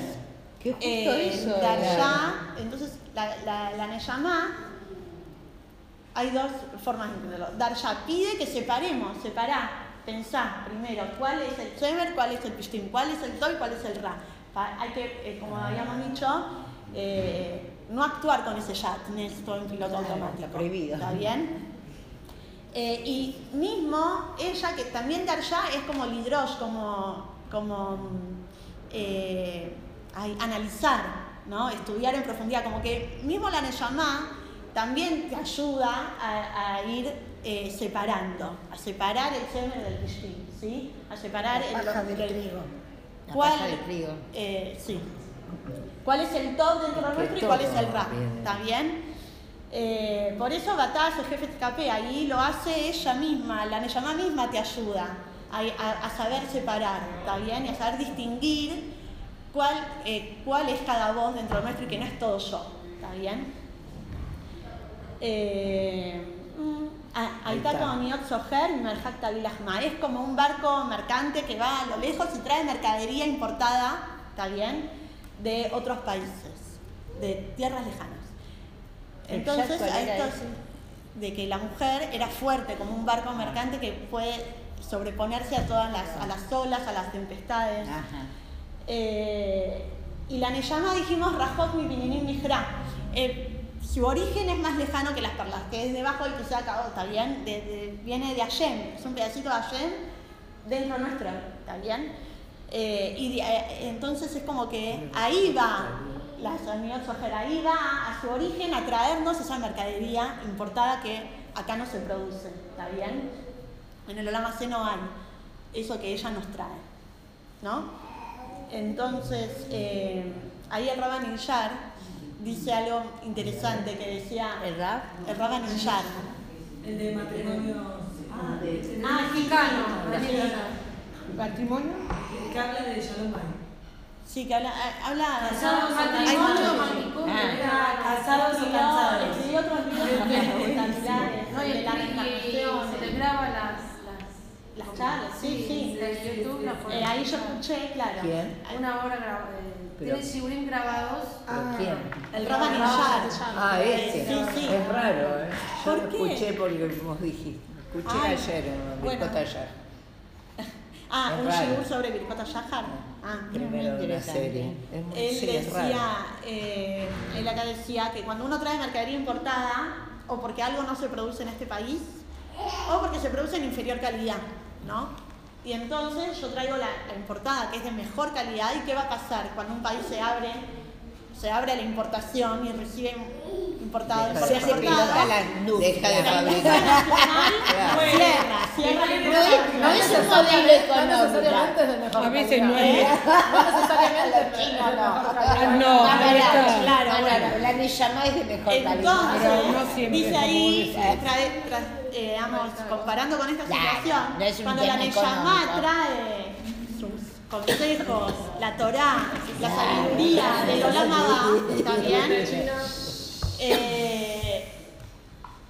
Que justo eh, eso era. entonces la, la, la Neyamá, hay dos formas de entenderlo. Darsha pide que separemos, separá, pensá primero cuál es el Shemer, cuál es el Pishtim, cuál es el Toy, cuál es el Ra. Hay que, eh, como habíamos dicho, eh, no actuar con ese Yatnes todo en piloto automático. está prohibido. ¿Está bien? Eh, y mismo ella, que también Darsha es como Lidrosh, como, como mm, eh, ay, analizar, ¿no? estudiar en profundidad, como que mismo la Neyamá también te ayuda a, a ir eh, separando, a separar el semen del pishtim, ¿sí? A separar el, paja del el- trigo. La ¿Cuál, paja del trigo. eh, sí. ¿Cuál es el top dentro de Que nuestro y cuál es el todo rap? viene. ¿Está bien? Eh, por eso Bataz, el jefe de escape, ahí lo hace ella misma, la Neyamá misma te ayuda a, a- a saber separar, ¿está bien? Y a saber distinguir cuál, eh, cuál es cada voz dentro de nuestro y que no es todo yo, ¿está bien? Eh, mm, ah, ahí está como Niot Soher y Merjak Tabilahma. Es como un barco mercante que va a lo lejos y trae mercadería importada, ¿está bien? De otros países, de tierras lejanas. Entonces, a de que la mujer era fuerte como un barco mercante que puede sobreponerse a todas las, a las olas, a las tempestades. Eh, y la Neyama dijimos Rajot mi Pininim Mijra. Eh, su origen es más lejano que las perlas, que es debajo del Pisaca, está bien, De- viene de Hashem, es un pedacito de Hashem dentro nuestro, está bien. Eh, y eh, entonces es como que ahí va la Sanidad Sojer, ahí va a su origen a traernos esa mercadería importada que acá no se produce, está bien. En el Olama no hay eso que ella nos trae, ¿no? Entonces, eh, ahí el Rabban Ilyar dice algo interesante que decía ¿El rap? el Rabban Ilyar. El de matrimonio. Ah, mexicano. ¿Matrimonio? Que habla de Shalom. Sí, que habla, eh, habla Casados, hay matrimonio, muchos. manicomio. Ah, casados Escribió- cansados. escribió otros libros espectaculares No, y de la y reencarnación, celebraba las, las, las charlas, sí, sí. de YouTube, la Eh, ahí yo escuché, claro. ¿Quién? Una hora grabada. Tiene Sigurín grabados. ¿Pero quién? El Ilyar. Ilyar. Ah, ese. Sí, sí. Es raro, ¿eh? Yo ¿Por lo qué? escuché porque vos dijiste. Escuché Ay, ayer en bueno. Ayer. <laughs> Ah, Es un shiur sobre Birkota Shahar. Ah, Primero de una interesante. serie. Es muy- Él sí, decía, eh, él acá decía que cuando uno trae mercadería importada, o porque algo no se produce en este país, o porque se produce en inferior calidad, ¿no? Y entonces yo traigo la, importada, que es de mejor calidad, ¿y qué va a pasar cuando un país se abre, se abre a la importación y recibe importado, Deja Se hace la. Deja de fabricar. cierra, cierra No es, no de mejor A veces no es. No necesariamente. Ah, no, ahí claro, la Neyamá es de mejor calidad. Entonces, Pero no siempre dice es ahí, tra- eh, digamos, comparando con esta situación, no cuando la económico. trae consejos, la Torá, la sabiduría del Olama, ¿está bien? Eh,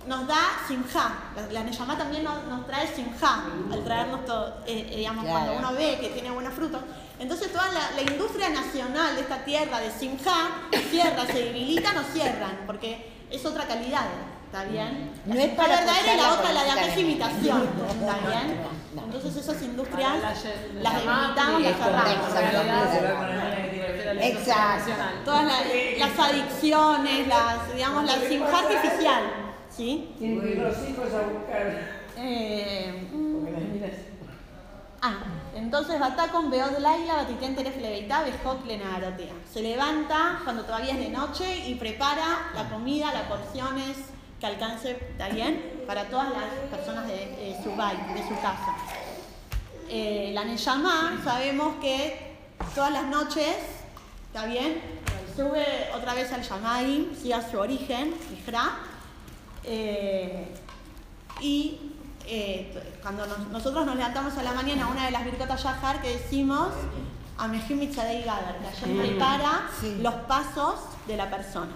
nos da simja. La, Neyamá también nos, nos trae simja al traernos todo, eh, eh, digamos, Claro. cuando uno ve que tiene buenos frutos. Entonces toda la, la industria nacional de esta tierra de simja cierra, se debilita, no cierran, porque es otra calidad, ¿está bien? La No es para verdadera y la otra la de acá es imitación, ¿está bien? no, no. Entonces esas industrias la- las la debilitamos, y las cerramos. Exacto. Todas la- las adicciones, las, digamos, la simja artificial, ¿sí? los hijos a buscar. Eh, ah, entonces Batá con Beod Laila, Batitén Teref Leveitá, Bejot Lenarotea. Se levanta cuando todavía es de noche y prepara la comida, las porciones que alcance, ¿está bien? Para todas las personas de, de su baile, de su casa. Eh, la Neyamá, sabemos que todas las noches, ¿está bien? Sube otra vez al Yamaim, sí, a su origen, Mijra. Eh, y eh, cuando nos- nosotros nos levantamos a la mañana, una de las Birkotas Yahar que decimos, Amejim Mitzadei Gadar, que ayer prepara Sí. los pasos de la persona.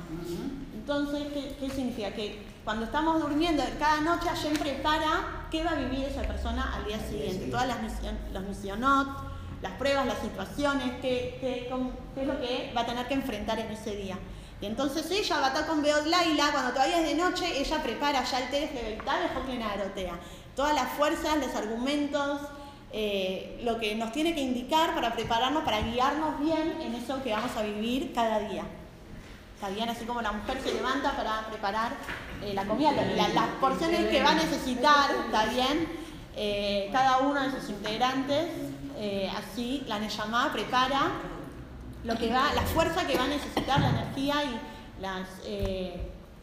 Entonces, ¿qué, qué significa? Que cuando estamos durmiendo, cada noche Hashem prepara qué va a vivir esa persona al día siguiente. Todas las mision- los misionot, las pruebas, las situaciones, qué, qué, cómo- qué es lo que va a tener que enfrentar en ese día. Y entonces ella va a estar con Beod Laila, cuando todavía es de noche, ella prepara ya el Teres Leveltal, el Hoklin Arotea. Todas las fuerzas, los argumentos, eh, lo que nos tiene que indicar para prepararnos, para guiarnos bien en eso que vamos a vivir cada día. Está bien, así como la mujer se levanta para preparar eh, la comida, la- la- las porciones que va a necesitar, está bien, Eh, cada uno de sus integrantes, eh, así la Neyamá prepara lo que va, la fuerza que va a necesitar, la energía y las,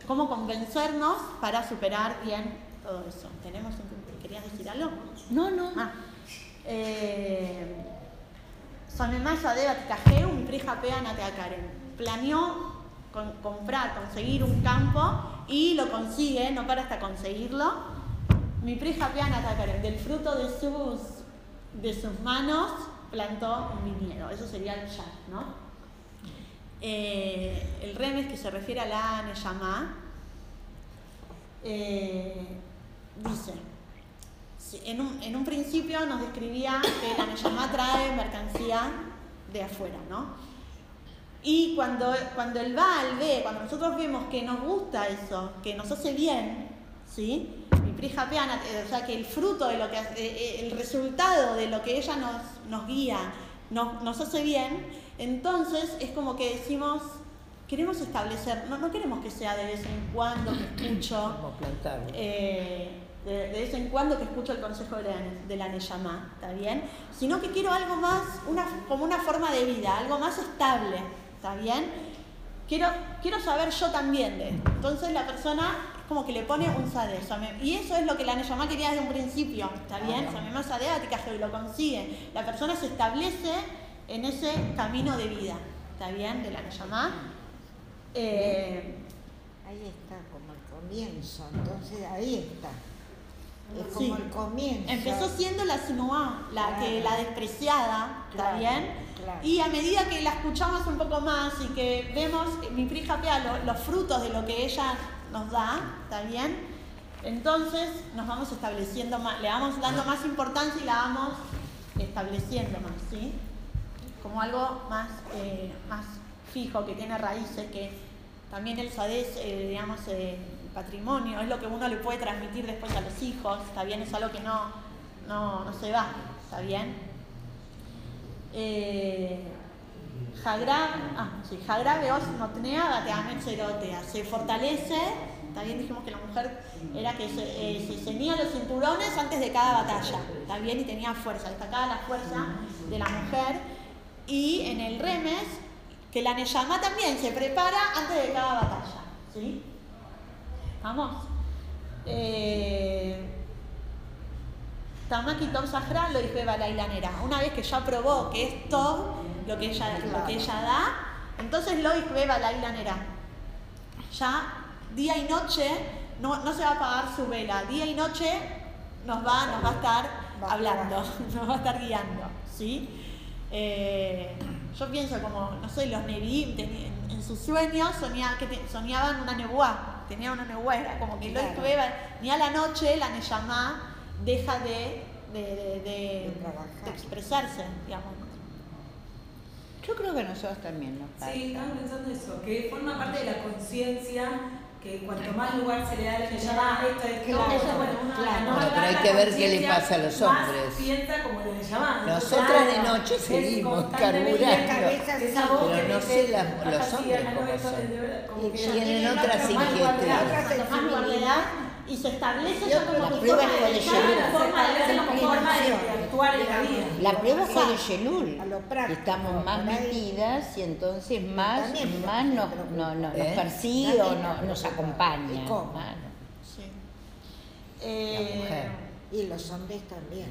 cómo convencernos para superar bien todo eso. ¿Tenemos un- ¿Querías decir algo? No, no. Ah. Sonemaya de Batikajeu, mi prija Pea Nateakaren. Planeó comprar, conseguir un campo y lo consigue, no para hasta conseguirlo. Mi prija Nateakaren, del fruto de sus, de sus manos plantó un viñedo. Eso sería el Yad, ¿no? Eh, el remes que se refiere a la Neyamá eh, dice, en, un, en un principio nos describía que la Neyamá trae mercancía de afuera, ¿no? Y cuando, cuando el Baal ve, cuando nosotros vemos que nos gusta eso, que nos hace bien, ¿sí? Mi prija Peana, eh, o sea, que el fruto de lo que, hace- eh, eh, el resultado de lo que ella nos, nos guía, nos, nos hace bien, entonces es como que decimos, queremos establecer, no, no queremos que sea de vez en cuando que escucho <coughs> eh, de, de vez en cuando que escucho el consejo de la, de la Neyamá, ¿está bien? Sino que quiero algo más, una, como una forma de vida, algo más estable, ¿está bien? Quiero, quiero saber yo también de esto. Entonces la persona como que le pone un. Same- Y eso es lo que la Neyamá quería desde un principio, ¿está bien? Samemá atikajeu, y lo consigue. La persona se establece en ese camino de vida, ¿está bien? De la Neyamá. Eh, Ahí está, como el comienzo, entonces ahí está. Es Sí. como el comienzo. Empezó siendo la Sinuá, la Claro. que la despreciada, ¿está Claro, bien? claro. Y a medida que la escuchamos un poco más y que vemos mi prija Pea lo- los frutos de lo que ella nos da, ¿está bien? Entonces nos vamos estableciendo más, le vamos dando más importancia y la vamos estableciendo más, ¿sí? Como algo más, eh, más fijo, que tiene raíces, que también el sadés, eh, digamos, eh, patrimonio, es lo que uno le puede transmitir después a los hijos, ¿está bien? Es algo que no, no, no se va, ¿está bien? Eh, ah, sí, Jagra Beos. Se fortalece, también dijimos que la mujer era que se, eh, se ceñía los cinturones antes de cada batalla, ¿está bien? Y tenía fuerza, destacaba la fuerza de la mujer. Y en el remes, que la Neyamá también se prepara antes de cada batalla, ¿sí? Vamos. Eh, Tamaki Tom Sahra lo dijo Eva Lailanera. Una vez que ya probó que es Tom lo que ella, lo que ella da, entonces lo dijo Eva Lailanera. Ya día y noche no, no se va a apagar su vela. Día y noche nos va, nos va a estar hablando, <laughs> nos va a estar guiando. ¿sí? Eh, yo pienso como, no sé, los teni- en, en sus sueños soña- que te- soñaban una nebuá, tenían una nebuá, era como que lo Claro. Eva, ni a la noche la Neyamá deja de, de, de- de- de expresarse, digamos. Yo creo que nosotros también nos pasa. Sí, estaba pensando eso, que forma parte de la conciencia, que cuanto más lugar se le da a la llamada, esto es Claro, todo eso, bueno, uno claro. Bueno, pero hay que ver qué le pasa a los hombres. piensa como le llamada. Nosotras de noche seguimos carburando. Esa voz Pero no dice, sé los hombres cómo son. Tienen tiene otras inquietudes. Y se establece ya como La tu prueba forma de con pensar, el tu forma de ver como las forma de, cosas. de actuar en la vida. La prueba el Sí. Yelul. Estamos más metidas y entonces más, más nos, no, no, nos ¿Eh? persigue o no- nos acompaña. ¿Y cómo? Claro. Sí. La Eh, mujer. Y los hombres también,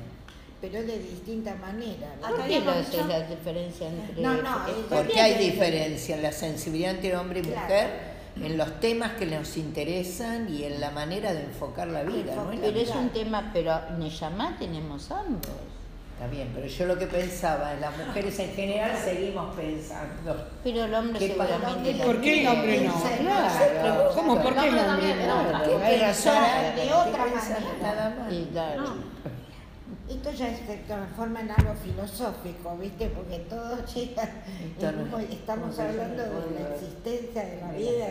pero de distinta manera. ¿Por qué no es la diferencia entre No, no, porque- hay diferencia en la sensibilidad entre hombre y Claro. mujer, en los temas que nos interesan y en la manera de enfocar la vida. ¿no? En la Pero es un tema, pero Neyamá tenemos ambos. Está bien, pero yo lo que pensaba, en las mujeres en general seguimos pensando. Pero el hombre ¿Qué pasa? seguramente ¿Y por qué el hombre no? Claro. ¿Cómo? ¿Por qué el hombre no? no, ¿Qué hay pensar? razón. de ¿Qué otra manera. Nada más. Esto ya se transforma en algo filosófico, ¿viste? Porque todo <laughs> llega. Estamos hablando de la existencia de la vida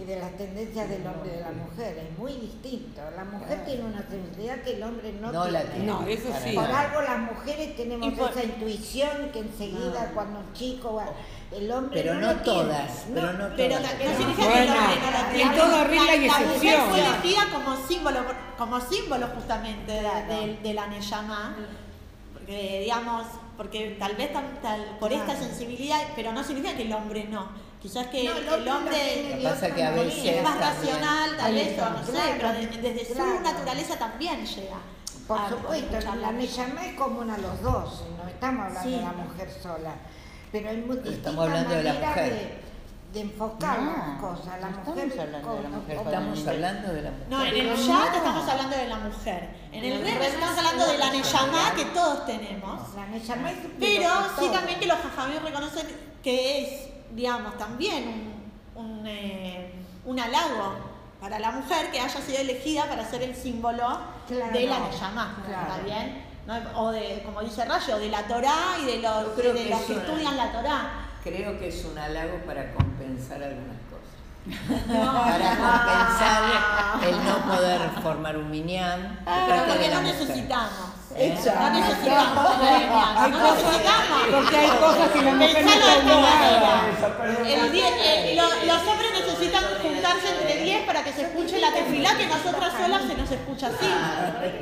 y, de las tendencias del hombre y de la mujer. Es muy distinto. La mujer tiene una sensibilidad que el hombre no, No la tiene. tiene. No, eso sí. Por algo las mujeres tenemos por- esa intuición que enseguida cuando un chico va, el hombre Pero no, no lo tiene. todas, pero no Pero todas. ta- no significa que Bueno, el hombre no en tiene. regla La- La mujer fue elegida como símbolo, como símbolo justamente de, de- de la Neyamá, porque digamos, porque tal vez tam- tal- por esta sensibilidad, pero no significa que el hombre no. Quizás que No, el, hombre pasa es que a otra veces es más racional, tal vez, no sé, pero de- desde claro. su naturaleza también llega. Por a supuesto, la Neyamá es común a los dos, no estamos hablando Sí. de la mujer sola. Pero hay muy Estamos hablando de la maneras mujer. de, de enfocar No, las cosas. La no mujer estamos hablando de la mujer con- Estamos hablando de la mujer. No, en el chat estamos hablando de la mujer. En el red estamos es hablando de la Neyamá que todos tenemos. La Neyamá es Pero sí también que los jajamín reconocen que es, digamos, también un, un, eh, un halago para la mujer que haya sido elegida para ser el símbolo Claro, de la Neyamá, claro. ¿está bien? ¿No? O de, como dice Rayo, de la Torá y de los, creo de que los es que una- estudian la Torá. Creo que es un halago para compensar algunas cosas. No. <laughs> Para compensar el no poder formar un Pero parte de porque no necesitamos. No necesitamos no cosas- necesitamos. porque hay cosas que la mujer no Pensalo está de esta obligada. manera. El die- eh, lo- los hombres necesitan juntarse entre 10 para que se escuche la tefilá, que nosotras solas se nos escucha así.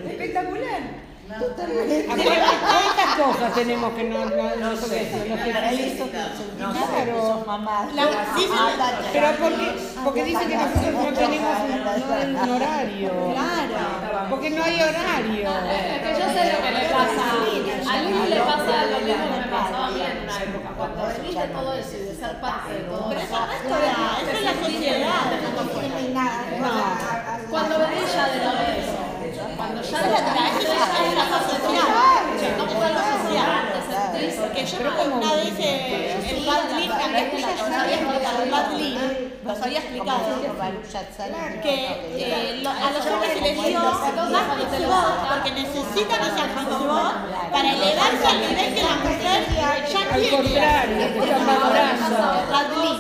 Espectacular. ¿Cuántas cosas tenemos que no, no, no son eso? Los que- Claro. La- sí, sí, Pero porque, porque dicen que nosotros no tenemos un, no horario. Claro. Porque no hay horario. Es que yo sé lo que le pasa. A Lili le pasa lo mismo que me pasaba a mí en una época. Cuando veniste todo eso y de ser parte de todo Pero eso. no es Torah, eso es la sociedad. No. Cuando venís ya de lo de 等一谢谢谢谢 sentís. Porque yo una vez eh, el Badlin me había explicado, nos había explicado, el Badlin nos había explicado que eh, a los hombres se les dio más mitzvot porque necesitan esas mitzvot para elevarse al nivel que la mujer ya Al tiene. contrario. Badlin,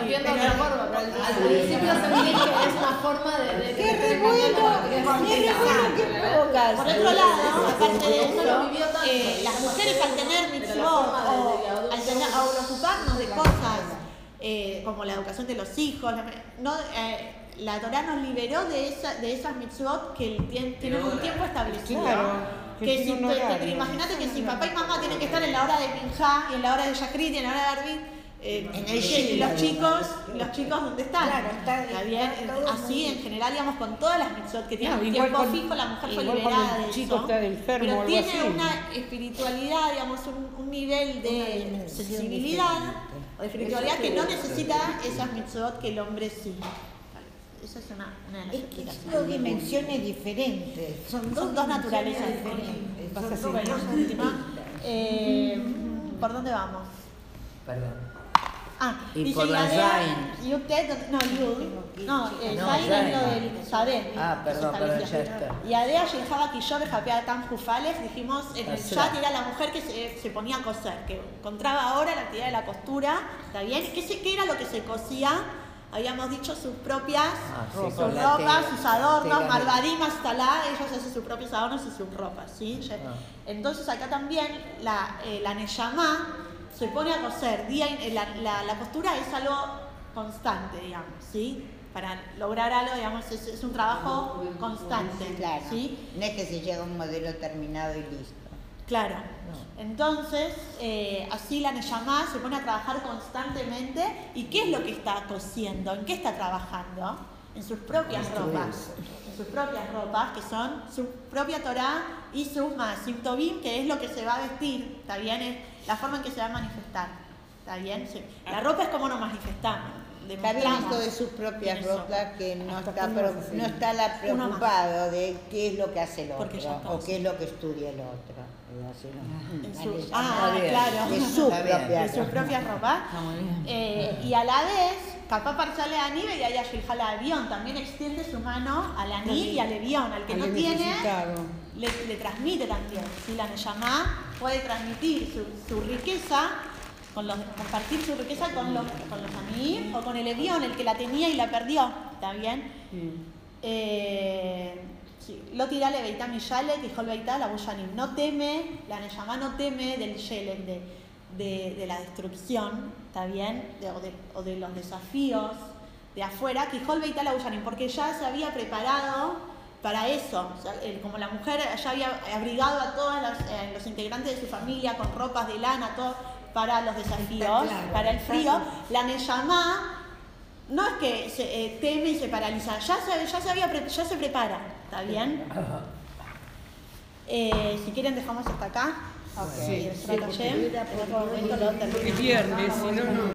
Entiendo de acuerdo, pero al al principio sentí que es una forma de. de ¡Qué re Por otro lado, aparte de eso, eh, las mujeres al tener mitzvot o a ocuparnos de cosas eh, como la educación de los hijos, la, no, eh, la Torah nos liberó de, esa, de esas mitzvot que tien- tienen un tiempo establecido. Claro, que si. Imagínate que si papá y mamá tienen que estar en la hora de Minjá y en la hora de Shachrit y en la hora de Arvin, eh, y los chicos, los chicos ¿dónde están? Claro, está- Está bien, está así muy- en general, digamos, con todas las mitzvot que tienen No, tiempo con- fijo, la mujer fue liberada el de chico eso. está enfermo pero tiene así. una espiritualidad, digamos, un, un nivel de sensibilidad o de espiritualidad que no necesita esas mitzvot que el hombre sí. Esa es una, una de las Es que son dimensiones diferentes. Son dos, Son dos naturalezas diferentes. Son dos Bueno, última. <laughs> Eh, ¿Por dónde vamos? Perdón. Ah, Y dice por la Yadea- Zain. Yudtet, no, Yud. No, eh, No, Zain es lo del Sadeh. Ah, perdón, Eso perdón, estableció. ya está. Y Adea Shinjaba Kishore Japeatam Jufales, dijimos en el chat, era la mujer que se, se ponía a coser, que encontraba ahora la actividad de la costura, ¿está bien? ¿Qué, se- qué era lo que se cosía? Habíamos dicho sus propias Ah, sí, sus ropas, tela- sus adornos, Marbadim Astalá, ellos hacen sus propios adornos y sus ropas, ¿sí? Ah. Entonces acá también la, eh, la Neyamá se pone a coser, día, eh, la, la- la costura es algo constante, digamos, ¿sí? Para lograr algo, digamos, es, es un trabajo constante, Claro. ¿sí? No es que se llega a un modelo terminado y listo. Claro. Entonces, eh, así la Neyamá se pone a trabajar constantemente. ¿Y qué es lo que está cosiendo? ¿En qué está trabajando? En sus propias ropas. En sus propias ropas, que son su propia Torah y sus Maasim Tobim, que es lo que se va a vestir. ¿Está bien? La forma en que se va a manifestar. ¿Está bien? Sí. La ropa es como nos manifestamos. Está bien demostramos esto de sus propias ropas que no ¿Hasta está, pro- no está la preocupado de qué es lo que hace el otro o qué es lo que estudia el otro. No. Su- ley ah, bien. claro. de su propia de su ropa. propia ropa. Eh, y a la vez capaz parciale a nivel y ahí a al avión. También extiende su mano al aní y al avión. Al que no tiene, le, le, transmite también. Si la Neyamá puede transmitir su, su riqueza, con los, compartir su riqueza con los, con los aní o con el avión, el que la tenía y la perdió. ¿Está bien? Eh, lo tirale beita miyale, dijo el beita la buyanim. No teme, la Neyamá no teme del yelek, de, de, de, la destrucción, ¿está bien? De, o, de, o, de, los desafíos de afuera, que el beita la buyanim, porque ya se había preparado para eso. O sea, como la mujer ya había abrigado a todos los, eh, los, integrantes de su familia con ropas de lana, todo para los desafíos, claro, para el frío, la Neyamá no es que se eh, teme y se paraliza, ya se, ya se, había, ya se prepara, ¿está bien? Eh, si quieren dejamos hasta acá. Okay. Sí, sí, porque, porque, porque viernes, si no, no.